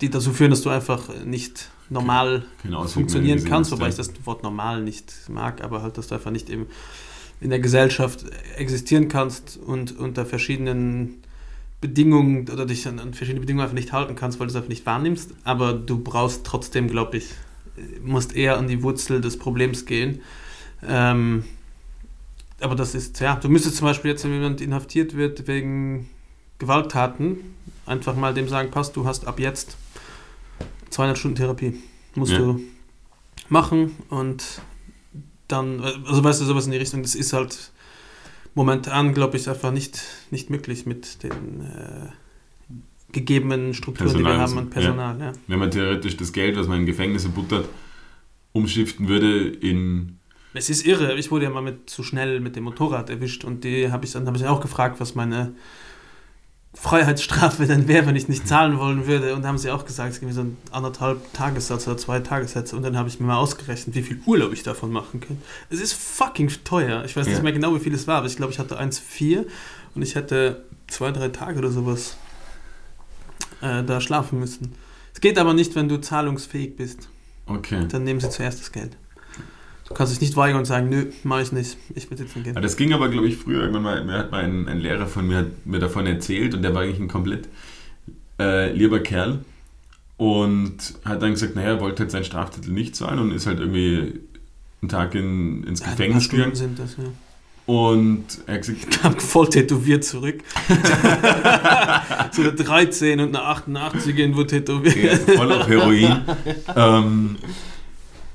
die dazu führen, dass du einfach nicht normal Auswirkungen funktionieren kannst, wobei ich das Wort normal nicht mag, aber halt, dass du einfach nicht im, in der Gesellschaft existieren kannst und unter verschiedenen Bedingungen oder dich an, an verschiedene Bedingungen einfach nicht halten kannst, weil du es einfach nicht wahrnimmst, aber du brauchst trotzdem, glaube ich, musst eher an die Wurzel des Problems gehen. Ähm, aber das ist, ja, du müsstest zum Beispiel jetzt, wenn jemand inhaftiert wird wegen Gewalttaten, einfach mal dem sagen, passt, du hast ab jetzt 200 Stunden Therapie. Musst Ja. du machen und dann, also weißt du, sowas in die Richtung, das ist halt momentan, glaube ich, einfach nicht, nicht möglich mit den äh, gegebenen Strukturen, die wir Personal, haben an Personal. Ja. Wenn man theoretisch das Geld, was man in Gefängnisse buttert, umschiften würde in Es ist irre, ich wurde ja mal mit zu schnell mit dem Motorrad erwischt und die habe ich dann habe ich auch gefragt, was meine Freiheitsstrafe denn wäre, wenn ich nicht zahlen wollen würde. Und da haben sie auch gesagt, es gibt so ein anderthalb Tagessatz oder zwei Tagessätze. Und dann habe ich mir mal ausgerechnet, wie viel Urlaub ich davon machen könnte. Es ist fucking teuer. Ich weiß nicht Ja. mehr genau, wie viel es war, aber ich glaube, ich hatte 1,4 und ich hätte zwei, drei Tage oder sowas äh, da schlafen müssen. Es geht aber nicht, wenn du zahlungsfähig bist. Okay. Dann nehmen sie zuerst das Geld. Du kannst dich nicht weigern und sagen, nö, mach ich nicht. Ich will jetzt nicht gehen. Das ging aber, glaube ich, früher irgendwann mal. Mir hat mal ein, ein Lehrer von mir, hat mir davon erzählt und der war eigentlich ein komplett äh, lieber Kerl und hat dann gesagt, naja, er wollte halt seinen Straftitel nicht zahlen und ist halt irgendwie einen Tag in, ins Ja, Gefängnis gegangen. sind das, ja. Und er hat gesagt, Kam voll tätowiert zurück. so eine 13 und eine 88 wurde tätowiert. Ja, voll auf Heroin. ähm,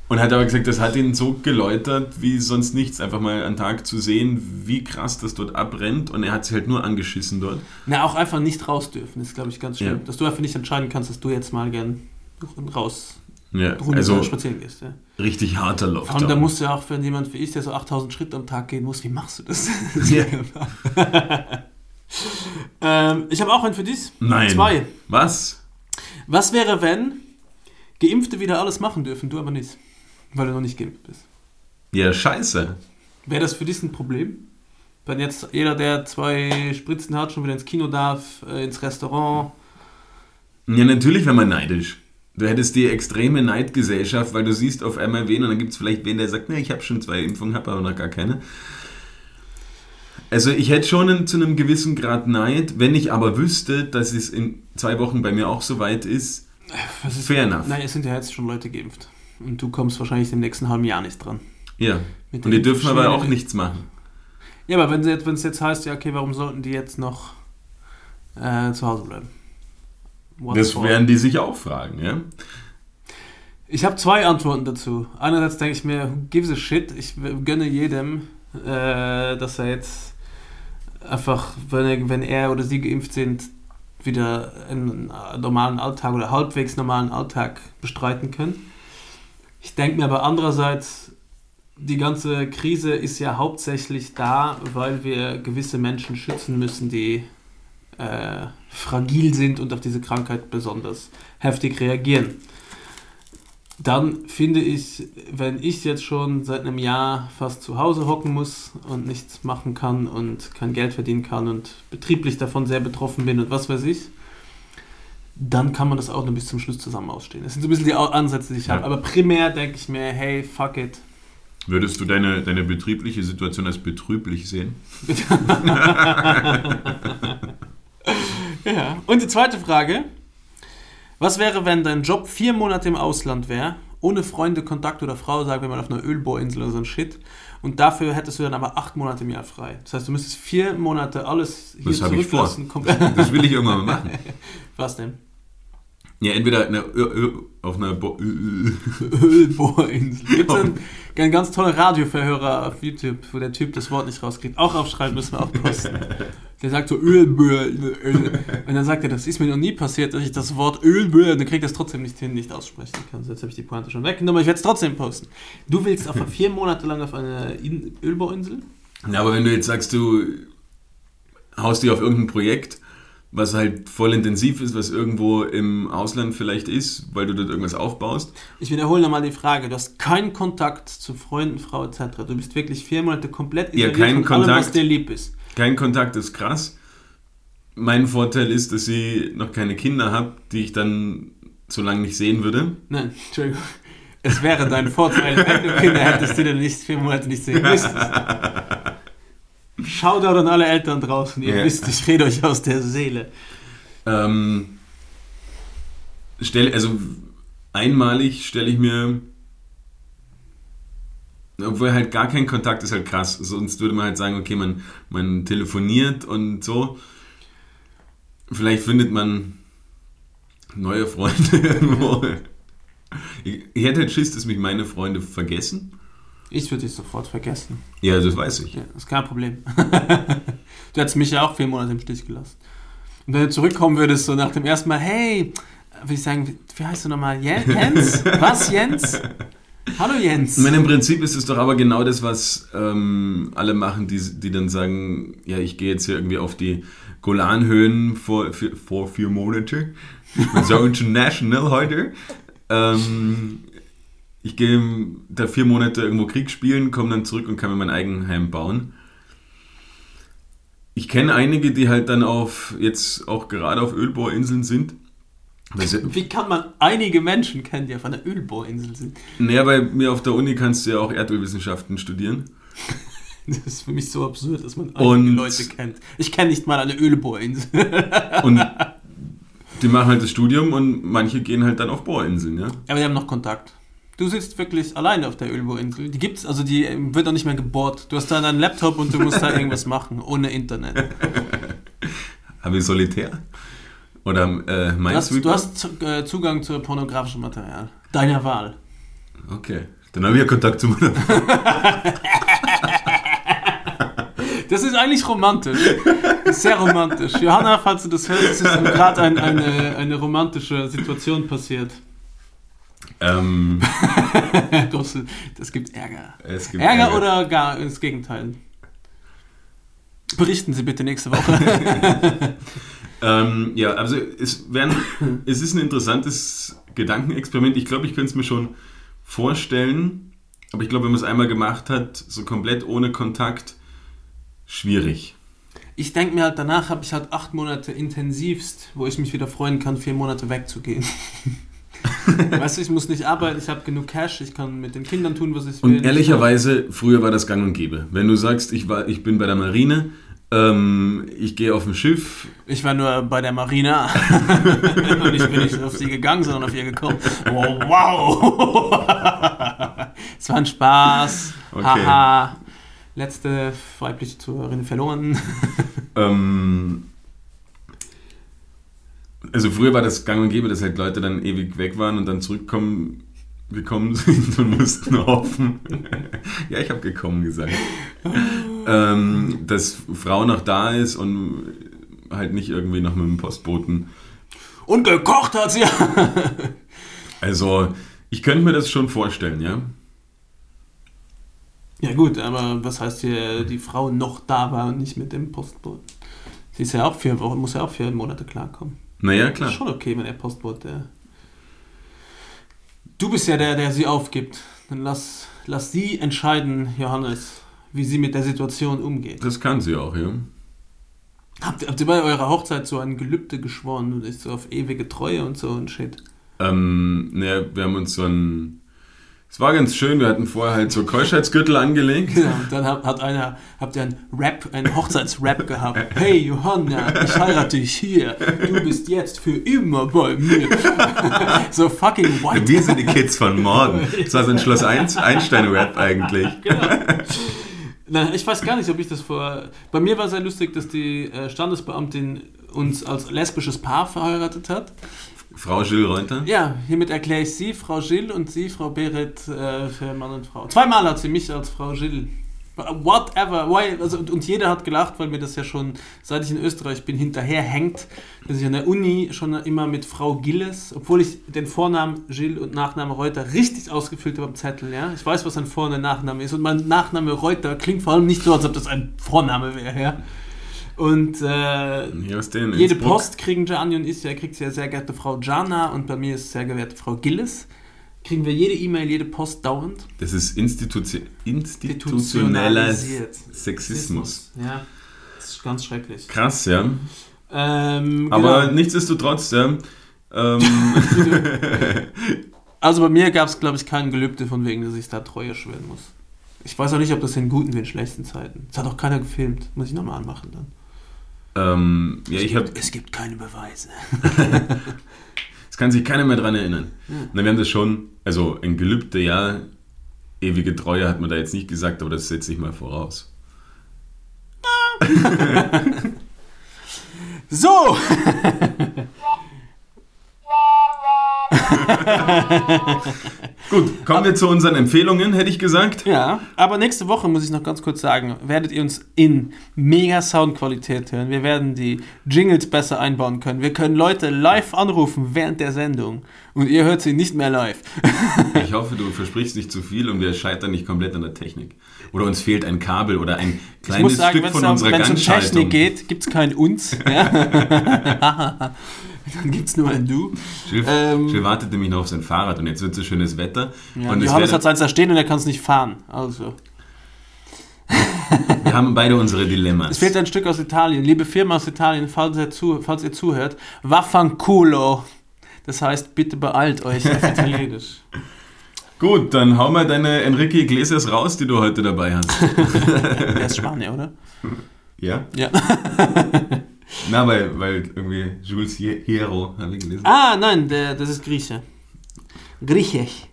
und hat aber gesagt, das hat ihn so geläutert wie sonst nichts, einfach mal einen Tag zu sehen, wie krass das dort abbrennt. Und er hat sich halt nur angeschissen dort. Na, auch einfach nicht raus dürfen, ist, glaube ich, ganz schlimm. Ja. Dass du einfach nicht entscheiden kannst, dass du jetzt mal gern raus Ja, also spazieren gehst. Ja. richtig harter Lockdown. allem, da musst du ja auch, wenn jemand wie ich, der so 8000 Schritte am Tag gehen muss, wie machst du das? Ja. ähm, ich habe auch einen für dich. Nein. Zwei. Was? Was wäre, wenn Geimpfte wieder alles machen dürfen, du aber nicht? Weil du noch nicht geimpft bist. Ja, scheiße. Wäre das für dich ein Problem? Wenn jetzt jeder, der zwei Spritzen hat, schon wieder ins Kino darf, äh, ins Restaurant. Ja, natürlich wäre man neidisch. Du hättest die extreme Neidgesellschaft, weil du siehst auf einmal wen und dann gibt es vielleicht wen, der sagt, ne, ich habe schon zwei Impfungen, habe aber noch gar keine. Also ich hätte schon einen, zu einem gewissen Grad Neid, wenn ich aber wüsste, dass es in zwei Wochen bei mir auch so weit ist. Was ist, Fair enough. Nein, es sind ja jetzt schon Leute geimpft. Und du kommst wahrscheinlich im nächsten halben Jahr nicht dran. Ja. Mit Und die dürfen aber auch nichts machen. Ja, aber wenn es jetzt, heißt, ja, okay, warum sollten die jetzt noch äh, zu Hause bleiben? What Das for? werden die sich auch fragen, ja? Ich habe zwei Antworten dazu. Einerseits denke ich mir, who gives a shit? Ich gönne jedem, äh, dass er jetzt einfach, wenn er, wenn er oder sie geimpft sind, wieder einen normalen Alltag oder halbwegs normalen Alltag bestreiten können. Ich denke mir aber andererseits, die ganze Krise ist ja hauptsächlich da, weil wir gewisse Menschen schützen müssen, die äh, fragil sind und auf diese Krankheit besonders heftig reagieren. Dann finde ich, wenn ich jetzt schon seit einem Jahr fast zu Hause hocken muss und nichts machen kann und kein Geld verdienen kann und betrieblich davon sehr betroffen bin und was weiß ich, dann kann man das auch nur bis zum Schluss zusammen ausstehen. Das sind so ein bisschen die Ansätze, die ich Ja. habe. Aber primär denke ich mir, hey, fuck it. Würdest du deine, deine betriebliche Situation als betrüblich sehen? Ja. Und die zweite Frage. Was wäre, wenn dein Job vier Monate im Ausland wäre, ohne Freunde, Kontakt oder Frau, sagen wir mal auf einer Ölbohrinsel oder so ein Shit, und dafür hättest du dann aber acht Monate im Jahr frei. Das heißt, du müsstest vier Monate alles hier Das hab ich vor. zurücklassen. Das will ich irgendwann mal machen. Was denn? Ja, entweder eine, auf einer Ölbohrinsel. Gibt es einen, ganz tollen Radioverhörer auf YouTube, wo der Typ das Wort nicht rauskriegt. Auch aufschreiben müssen wir auch posten. Der sagt so Ölbohrinsel. Und dann sagt er, das ist mir noch nie passiert, dass ich das Wort Ölbohrinsel, und dann kriegt es trotzdem nicht hin, nicht aussprechen kann. So, Jetzt habe ich die Pointe schon weggenommen, aber ich werde es trotzdem posten. Du willst auf vier Monate lang auf eine In Ölbohrinsel? Na, aber wenn du jetzt sagst, du haust dich auf irgendein Projekt, was halt voll intensiv ist, was irgendwo im Ausland vielleicht ist, weil du dort irgendwas aufbaust. Ich wiederhole nochmal die Frage. Du hast keinen Kontakt zu Freunden, Frau etc. Du bist wirklich vier Monate komplett Ja, isoliert keinen von allem, was Kontakt. dir lieb ist. Kein Kontakt ist krass. Mein Vorteil ist, dass ich noch keine Kinder habe, die ich dann so lange nicht sehen würde. Nein, Entschuldigung. Es wäre dein Vorteil, wenn du Kinder hättest, die du nicht vier Monate nicht sehen müsstest. Shoutout an alle Eltern draußen. Ihr Ja. wisst, ich rede euch aus der Seele. Ähm, stell, also einmalig stelle ich mir, obwohl halt gar kein Kontakt ist halt krass. Sonst würde man halt sagen, okay, man, man telefoniert und so. Vielleicht findet man neue Freunde irgendwo. Ich, ich hätte halt Schiss, dass mich meine Freunde vergessen. Ich würde dich sofort vergessen. Ja, das weiß ich. Ja, das ist kein Problem. du hättest mich ja auch vier Monate im Stich gelassen. Und wenn du zurückkommen würdest, so nach dem ersten Mal, hey, würde ich sagen, wie, heißt du nochmal? Jen- Jens? Was, Jens? Hallo, Jens. Ich meine, im Prinzip ist es doch aber genau das, was ähm, alle machen, die, die dann sagen, ja, ich gehe jetzt hier irgendwie auf die Golanhöhen vor, vor vier Monate. So international heute. Ähm, ich gehe da vier Monate irgendwo Krieg spielen, komme dann zurück und kann mir mein Eigenheim bauen. Ich kenne einige, die halt dann auf, jetzt auch gerade auf Ölbohrinseln sind. Wie kann man einige Menschen kennen, die auf einer Ölbohrinsel sind? Naja, bei mir auf der Uni kannst du ja auch Erdölwissenschaften studieren. Das ist für mich so absurd, dass man einige Und- Leute kennt. Ich kenne nicht mal eine Ölbohrinsel. Und die machen halt das Studium und manche gehen halt dann auf Bohrinseln, ja. Aber die haben noch Kontakt. Du sitzt wirklich alleine auf der Ölbohrinsel. Die gibt's, also die ähm, wird auch nicht mehr gebohrt. Du hast da deinen Laptop und du musst da irgendwas machen, ohne Internet. Habe ich Solitär? Oder äh, Du hast, du hast äh, Zugang zu pornografischem Material. Deiner Wahl. Okay. Dann habe ich ja Kontakt zu meiner Das ist eigentlich romantisch. Ist sehr romantisch. Johanna, falls du das hörst, ist gerade ein, eine, eine romantische Situation passiert. Ähm, das gibt Ärger. es gibt Ärger, oder gar das Gegenteil? Berichten Sie bitte nächste Woche. Ähm, ja, also es, werden, es ist ein interessantes Gedankenexperiment. Ich glaube, ich könnte es mir schon vorstellen, aber ich glaube, wenn man es einmal gemacht hat, so komplett ohne Kontakt, schwierig. Ich denke mir halt, danach habe ich halt acht Monate intensivst, wo ich mich wieder freuen kann, vier Monate wegzugehen. weißt du, ich muss nicht arbeiten, ich habe genug Cash, ich kann mit den Kindern tun, was ich will. Und ehrlicherweise, früher war das gang und gäbe. Wenn du sagst, ich, war, ich bin bei der Marine, ähm, ich gehe auf ein Schiff, Ich war nur bei der Marina und ich bin nicht auf sie gegangen, sondern auf ihr gekommen. Wow, wow. es war ein Spaß. Okay. Haha. Letzte weibliche Zuhörerin verloren. Ähm, also früher war das gang und gäbe, dass halt Leute dann ewig weg waren und dann zurückkommen gekommen sind und mussten hoffen. ja, ich habe gekommen gesagt. ähm, dass Frau noch da ist und halt nicht irgendwie noch mit dem Postboten. Und gekocht hat sie. Also ich könnte mir das schon vorstellen, ja. Ja gut, aber was heißt hier, die Frau noch da war und nicht mit dem Postboten? Sie ist ja auch vier Wochen, muss ja auch vier Monate klarkommen. Naja, Das klar. ist schon okay, wenn der Postbote. Du bist ja der, der sie aufgibt. Dann lass, lass sie entscheiden, Johannes, wie sie mit der Situation umgeht. Das kann sie auch, ja. Habt, habt ihr bei eurer Hochzeit so ein Gelübde geschworen und ist so auf ewige Treue und so und shit? Ähm, naja, wir haben uns so ein. Es war ganz schön, wir hatten vorher halt so Keuschheitsgürtel angelegt. Genau, und dann hat, hat einer, habt ihr einen Rap, einen Hochzeitsrap gehabt. Hey Johanna, ich heirate dich hier. Du bist jetzt für immer bei mir. so fucking white. Wir sind die Kids von morgen. Das war so ein Schloss Ein- Einstein-Rap eigentlich. Na, ich weiß gar nicht, ob ich das vor. Bei mir war sehr lustig, dass die äh, Standesbeamtin uns als lesbisches Paar verheiratet hat. Frau Gilles Reuter. Ja, hiermit erkläre ich Sie, Frau Gilles, und Sie, Frau Berit, äh, für Mann und Frau. Zweimal hat sie mich als Frau Gilles. Whatever. Why? Also, und, und jeder hat gelacht, weil mir das ja schon, seit ich in Österreich bin, hinterherhängt, dass ich an der Uni schon immer mit Frau Gilles, obwohl ich den Vornamen Gilles und Nachname Reuter richtig ausgefüllt habe am Zettel, ja. Ich weiß, was ein Vor- und Nachname ist. Und mein Nachname Reuter klingt vor allem nicht so, als ob das ein Vorname wäre, ja. Und äh, jede. Post kriegen Gianni und ich, ja, kriegt sie ja sehr geehrte Frau Jana und bei mir ist sehr geehrte Frau Gilles. Kriegen wir jede E-Mail, jede Post dauernd. Das ist Institution, institutioneller. Sexismus. Ja, das ist ganz schrecklich. Krass, ja. Ähm, Aber genau. nichtsdestotrotz, ja. Ähm, Also bei mir gab es, glaube ich, kein Gelübde von wegen, dass ich da Treue schwören muss. Ich weiß auch nicht, ob das in guten wie in schlechten Zeiten. Das hat auch keiner gefilmt. Muss ich nochmal anmachen dann. Ähm, ja, ich habe Es gibt keine Beweise. Es kann sich keiner mehr dran erinnern. Ja. Na, wir haben das schon, also ein Gelübde, ja, ewige Treue hat man da jetzt nicht gesagt, aber das setze ich mal voraus. So! Gut, kommen wir zu unseren Empfehlungen, hätte ich gesagt. Ja, aber nächste Woche muss ich noch ganz kurz sagen, werdet ihr uns in mega Soundqualität hören. Wir werden die Jingles besser einbauen können. Wir können Leute live anrufen während der Sendung und ihr hört sie nicht mehr live. Ich hoffe, du versprichst nicht zu viel und wir scheitern nicht komplett an der Technik. Oder uns fehlt ein Kabel oder ein Ich kleines muss sagen, Stück wenn von es um, unserer wenn's um Technik geht, gibt es kein Uns. Ja? Dann gibt es nur ein Du. Jill, Ähm, Jill wartet nämlich noch auf sein Fahrrad und jetzt wird so schönes Wetter. Ja, und es Johannes hat seins da stehen und er kann es nicht fahren. Also. wir haben beide unsere Dilemmas. Es fehlt ein Stück aus Italien. Liebe Firma aus Italien, falls ihr, zu, falls ihr zuhört, Waffanculo. Das heißt, bitte beeilt euch auf Italienisch. Gut, dann hau mal deine Enrique Iglesias raus, die du heute dabei hast. Der ist Spanier, oder? Ja? Ja. Na, weil, weil irgendwie Jules Hierro, habe ich gelesen. Ah, nein, der, das ist Grieche. Griechisch.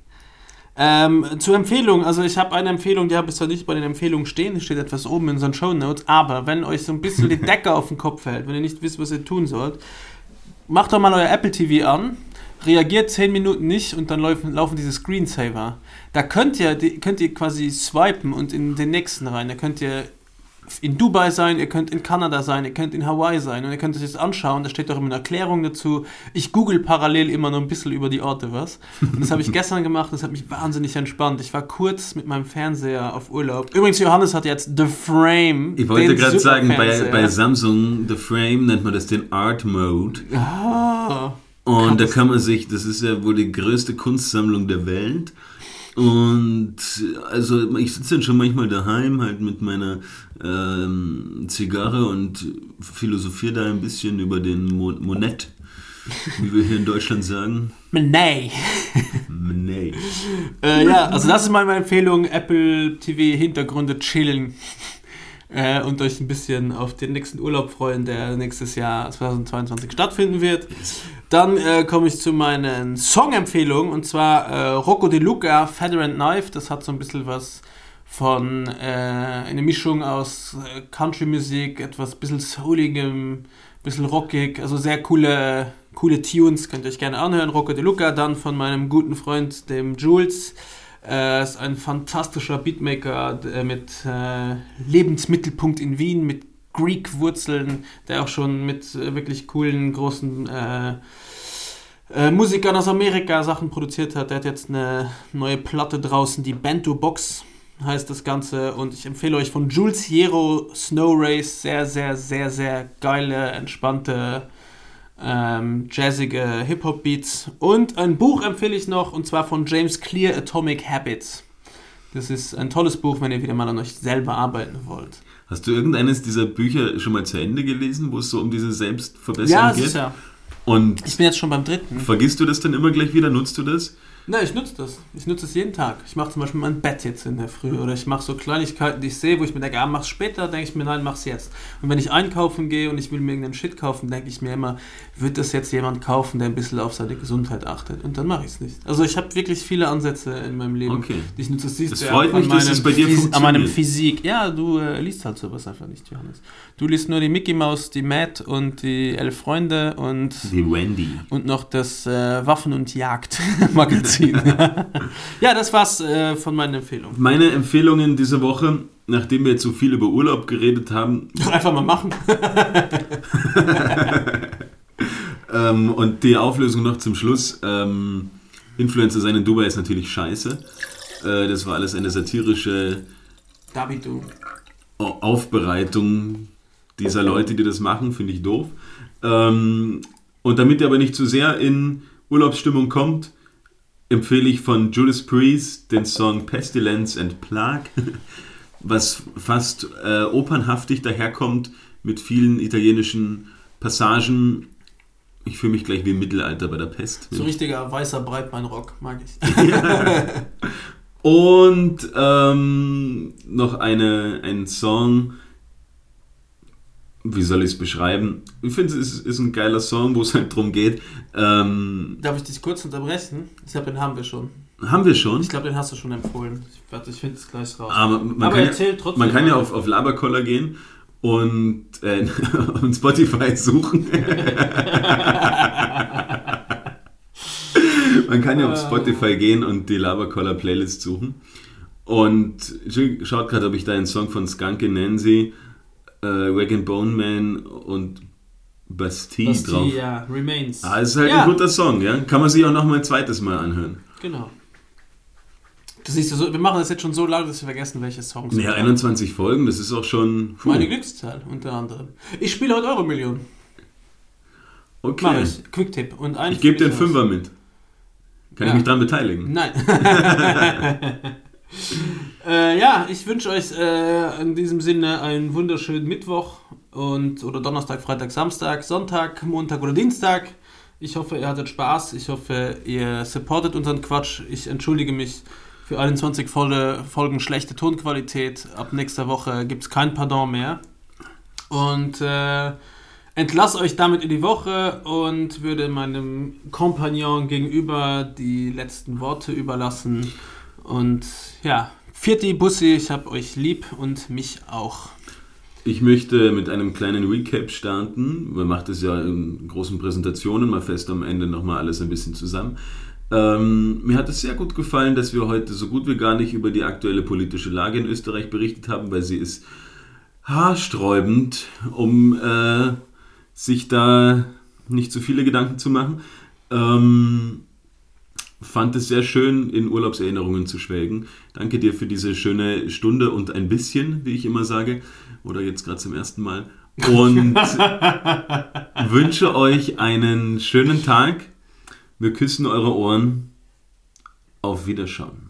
Ähm, zur Empfehlung, also ich habe eine Empfehlung, die habe ich zwar nicht bei den Empfehlungen stehen, steht etwas oben in unseren Show Notes, aber wenn euch so ein bisschen die Decke auf den Kopf fällt, wenn ihr nicht wisst, was ihr tun sollt, macht doch mal euer Apple TV an, reagiert 10 Minuten nicht und dann laufen, laufen diese Screensaver. Da könnt ihr, könnt ihr quasi swipen und in den nächsten rein, da könnt ihr in Dubai sein, ihr könnt in Kanada sein, ihr könnt in Hawaii sein und ihr könnt euch das anschauen. Da steht auch immer eine Erklärung dazu. Ich google parallel immer noch ein bisschen über die Orte was. Und das habe ich gestern gemacht, das hat mich wahnsinnig entspannt. Ich war kurz mit meinem Fernseher auf Urlaub. Übrigens, Johannes hat jetzt The Frame. Ich wollte gerade sagen, bei, bei Samsung The Frame nennt man das den Art Mode. Ah. Und da kann man sich, das ist ja wohl die größte Kunstsammlung der Welt. Und also ich sitze dann schon manchmal daheim halt mit meiner ähm, Zigarre und philosophiere da ein bisschen über den Mo Monet, wie wir hier in Deutschland sagen. Nee. Nee. Äh, ja, also das ist mal meine Empfehlung. Apple TV Hintergründe chillen. Äh, und euch ein bisschen auf den nächsten Urlaub freuen, der nächstes Jahr 2022 stattfinden wird. Dann äh, komme ich zu meinen Song-Empfehlungen und zwar äh, Rocco De Luca, Feather and Knife. Das hat so ein bisschen was von äh, eine Mischung aus äh, Country-Musik, etwas bisschen souligem, bisschen rockig, also sehr coole, coole Tunes, könnt ihr euch gerne anhören. Rocco De Luca, dann von meinem guten Freund, dem Jules. Er ist ein fantastischer Beatmaker mit äh, Lebensmittelpunkt in Wien, mit Greek-Wurzeln, der auch schon mit äh, wirklich coolen, großen äh, äh, Musikern aus Amerika Sachen produziert hat. Der hat jetzt eine neue Platte draußen, die Bento Box heißt das Ganze. Und ich empfehle euch von Jules Hero Snow Race sehr, sehr, sehr, sehr geile, entspannte, ähm, jazzige Hip-Hop-Beats. Und ein Buch empfehle ich noch, und zwar von James Clear, Atomic Habits. Das ist ein tolles Buch, wenn ihr wieder mal an euch selber arbeiten wollt. Hast du irgendeines dieser Bücher schon mal zu Ende gelesen, wo es so um diese Selbstverbesserung Ja, geht? sicher. Und Ich bin jetzt schon beim dritten. vergisst du das dann immer gleich wieder? Nutzt du das? Nein, ich nutze das. Ich nutze es jeden Tag. Ich mache zum Beispiel mein Bett jetzt in der Früh oder ich mache so Kleinigkeiten, die ich sehe, wo ich mir denke, ah, mach's später, denke ich mir, nein, mach's jetzt. Und wenn ich einkaufen gehe und ich will mir irgendeinen Shit kaufen, denke ich mir immer, wird das jetzt jemand kaufen, der ein bisschen auf seine Gesundheit achtet? Und dann mache ich es nicht. Also ich habe wirklich viele Ansätze in meinem Leben, Okay. die ich nutze. Das siehst Das freut mich, dass es bei dir Phys- An meinem funktioniert. Physik. Ja, du äh, liest halt sowas einfach nicht, Johannes. Du liest nur die Mickey Mouse, die Matt und die Elf Freunde und Die Wendy. und noch das äh, Waffen- und Jagd-Magazin. ja, das war's äh, von meinen Empfehlungen. Meine Empfehlungen diese Woche, nachdem wir jetzt so viel über Urlaub geredet haben Einfach mal machen. ähm, und die Auflösung noch zum Schluss. Ähm, Influencer sein in Dubai ist natürlich scheiße. Äh, das war alles eine satirische David, du. Au- Aufbereitung dieser Leute, die das machen, finde ich doof. Ähm, und damit ihr aber nicht zu sehr in Urlaubsstimmung kommt, empfehle ich von Judas Priest den Song Pestilence and Plague, was fast äh, opernhaftig daherkommt mit vielen italienischen Passagen. Ich fühle mich gleich wie im Mittelalter bei der Pest. So richtiger weißer Breitbeinrock, mag ich. Und ähm, noch eine, ein Song, wie soll ich es beschreiben? Ich finde, es ist, ist ein geiler Song, wo es halt drum geht. Ähm, Darf ich dich kurz unterbrechen? Ich glaube, den haben wir schon. haben wir schon. Ich glaube, den hast du schon empfohlen. Ich, warte, ich finde es gleich raus. Aber man Aber kann, ja, trotzdem man kann ja auf, auf Labercoller gehen und, äh, und Spotify suchen. man kann ja auf Spotify gehen und die Labercoller Playlist suchen. Und schaut gerade, ob ich da einen Song von Skunky Nancy, äh, Rag Bone Man und Bastille, Bastille, drauf. ja, Remains. Ah, es ist halt ja, ein guter Song, ja. Kann man sich auch noch mal ein zweites Mal anhören. Genau. Das du so, wir machen das jetzt schon so lange, dass wir vergessen, welche Songs. Ja, wir haben. 21 Folgen, das ist auch schon. puh, Meine Glückszahl unter anderem. Ich spiele heute Euro-Million. Mach okay. ich. Quick-Tipp. Und Ich gebe dir einen. Fünfer mit. Kann Ja. ich mich dran beteiligen? Nein. äh, ja, ich wünsche euch äh, in diesem Sinne einen wunderschönen Mittwoch und oder Donnerstag, Freitag, Samstag, Sonntag, Montag oder Dienstag. Ich hoffe, ihr hattet Spaß. Ich hoffe, ihr supportet unseren Quatsch. Ich entschuldige mich für 21 volle Folgen schlechte Tonqualität. Ab nächster Woche gibt es kein Pardon mehr. Und äh, entlasse euch damit in die Woche und würde meinem Kompagnon gegenüber die letzten Worte überlassen. Und ja, Vierti Bussi, ich hab euch lieb und mich auch. Ich möchte mit einem kleinen Recap starten. Man macht es ja in großen Präsentationen, mal fest am Ende nochmal alles ein bisschen zusammen. Ähm, mir hat es sehr gut gefallen, dass wir heute so gut wie gar nicht über die aktuelle politische Lage in Österreich berichtet haben, weil sie ist haarsträubend, um äh, sich da nicht zu viele Gedanken zu machen. Ähm, fand es sehr schön, in Urlaubserinnerungen zu schwelgen. Danke dir für diese schöne Stunde und ein bisschen, wie ich immer sage, oder jetzt gerade zum ersten Mal. Und wünsche euch einen schönen Tag. Wir küssen eure Ohren. Auf Wiederschauen.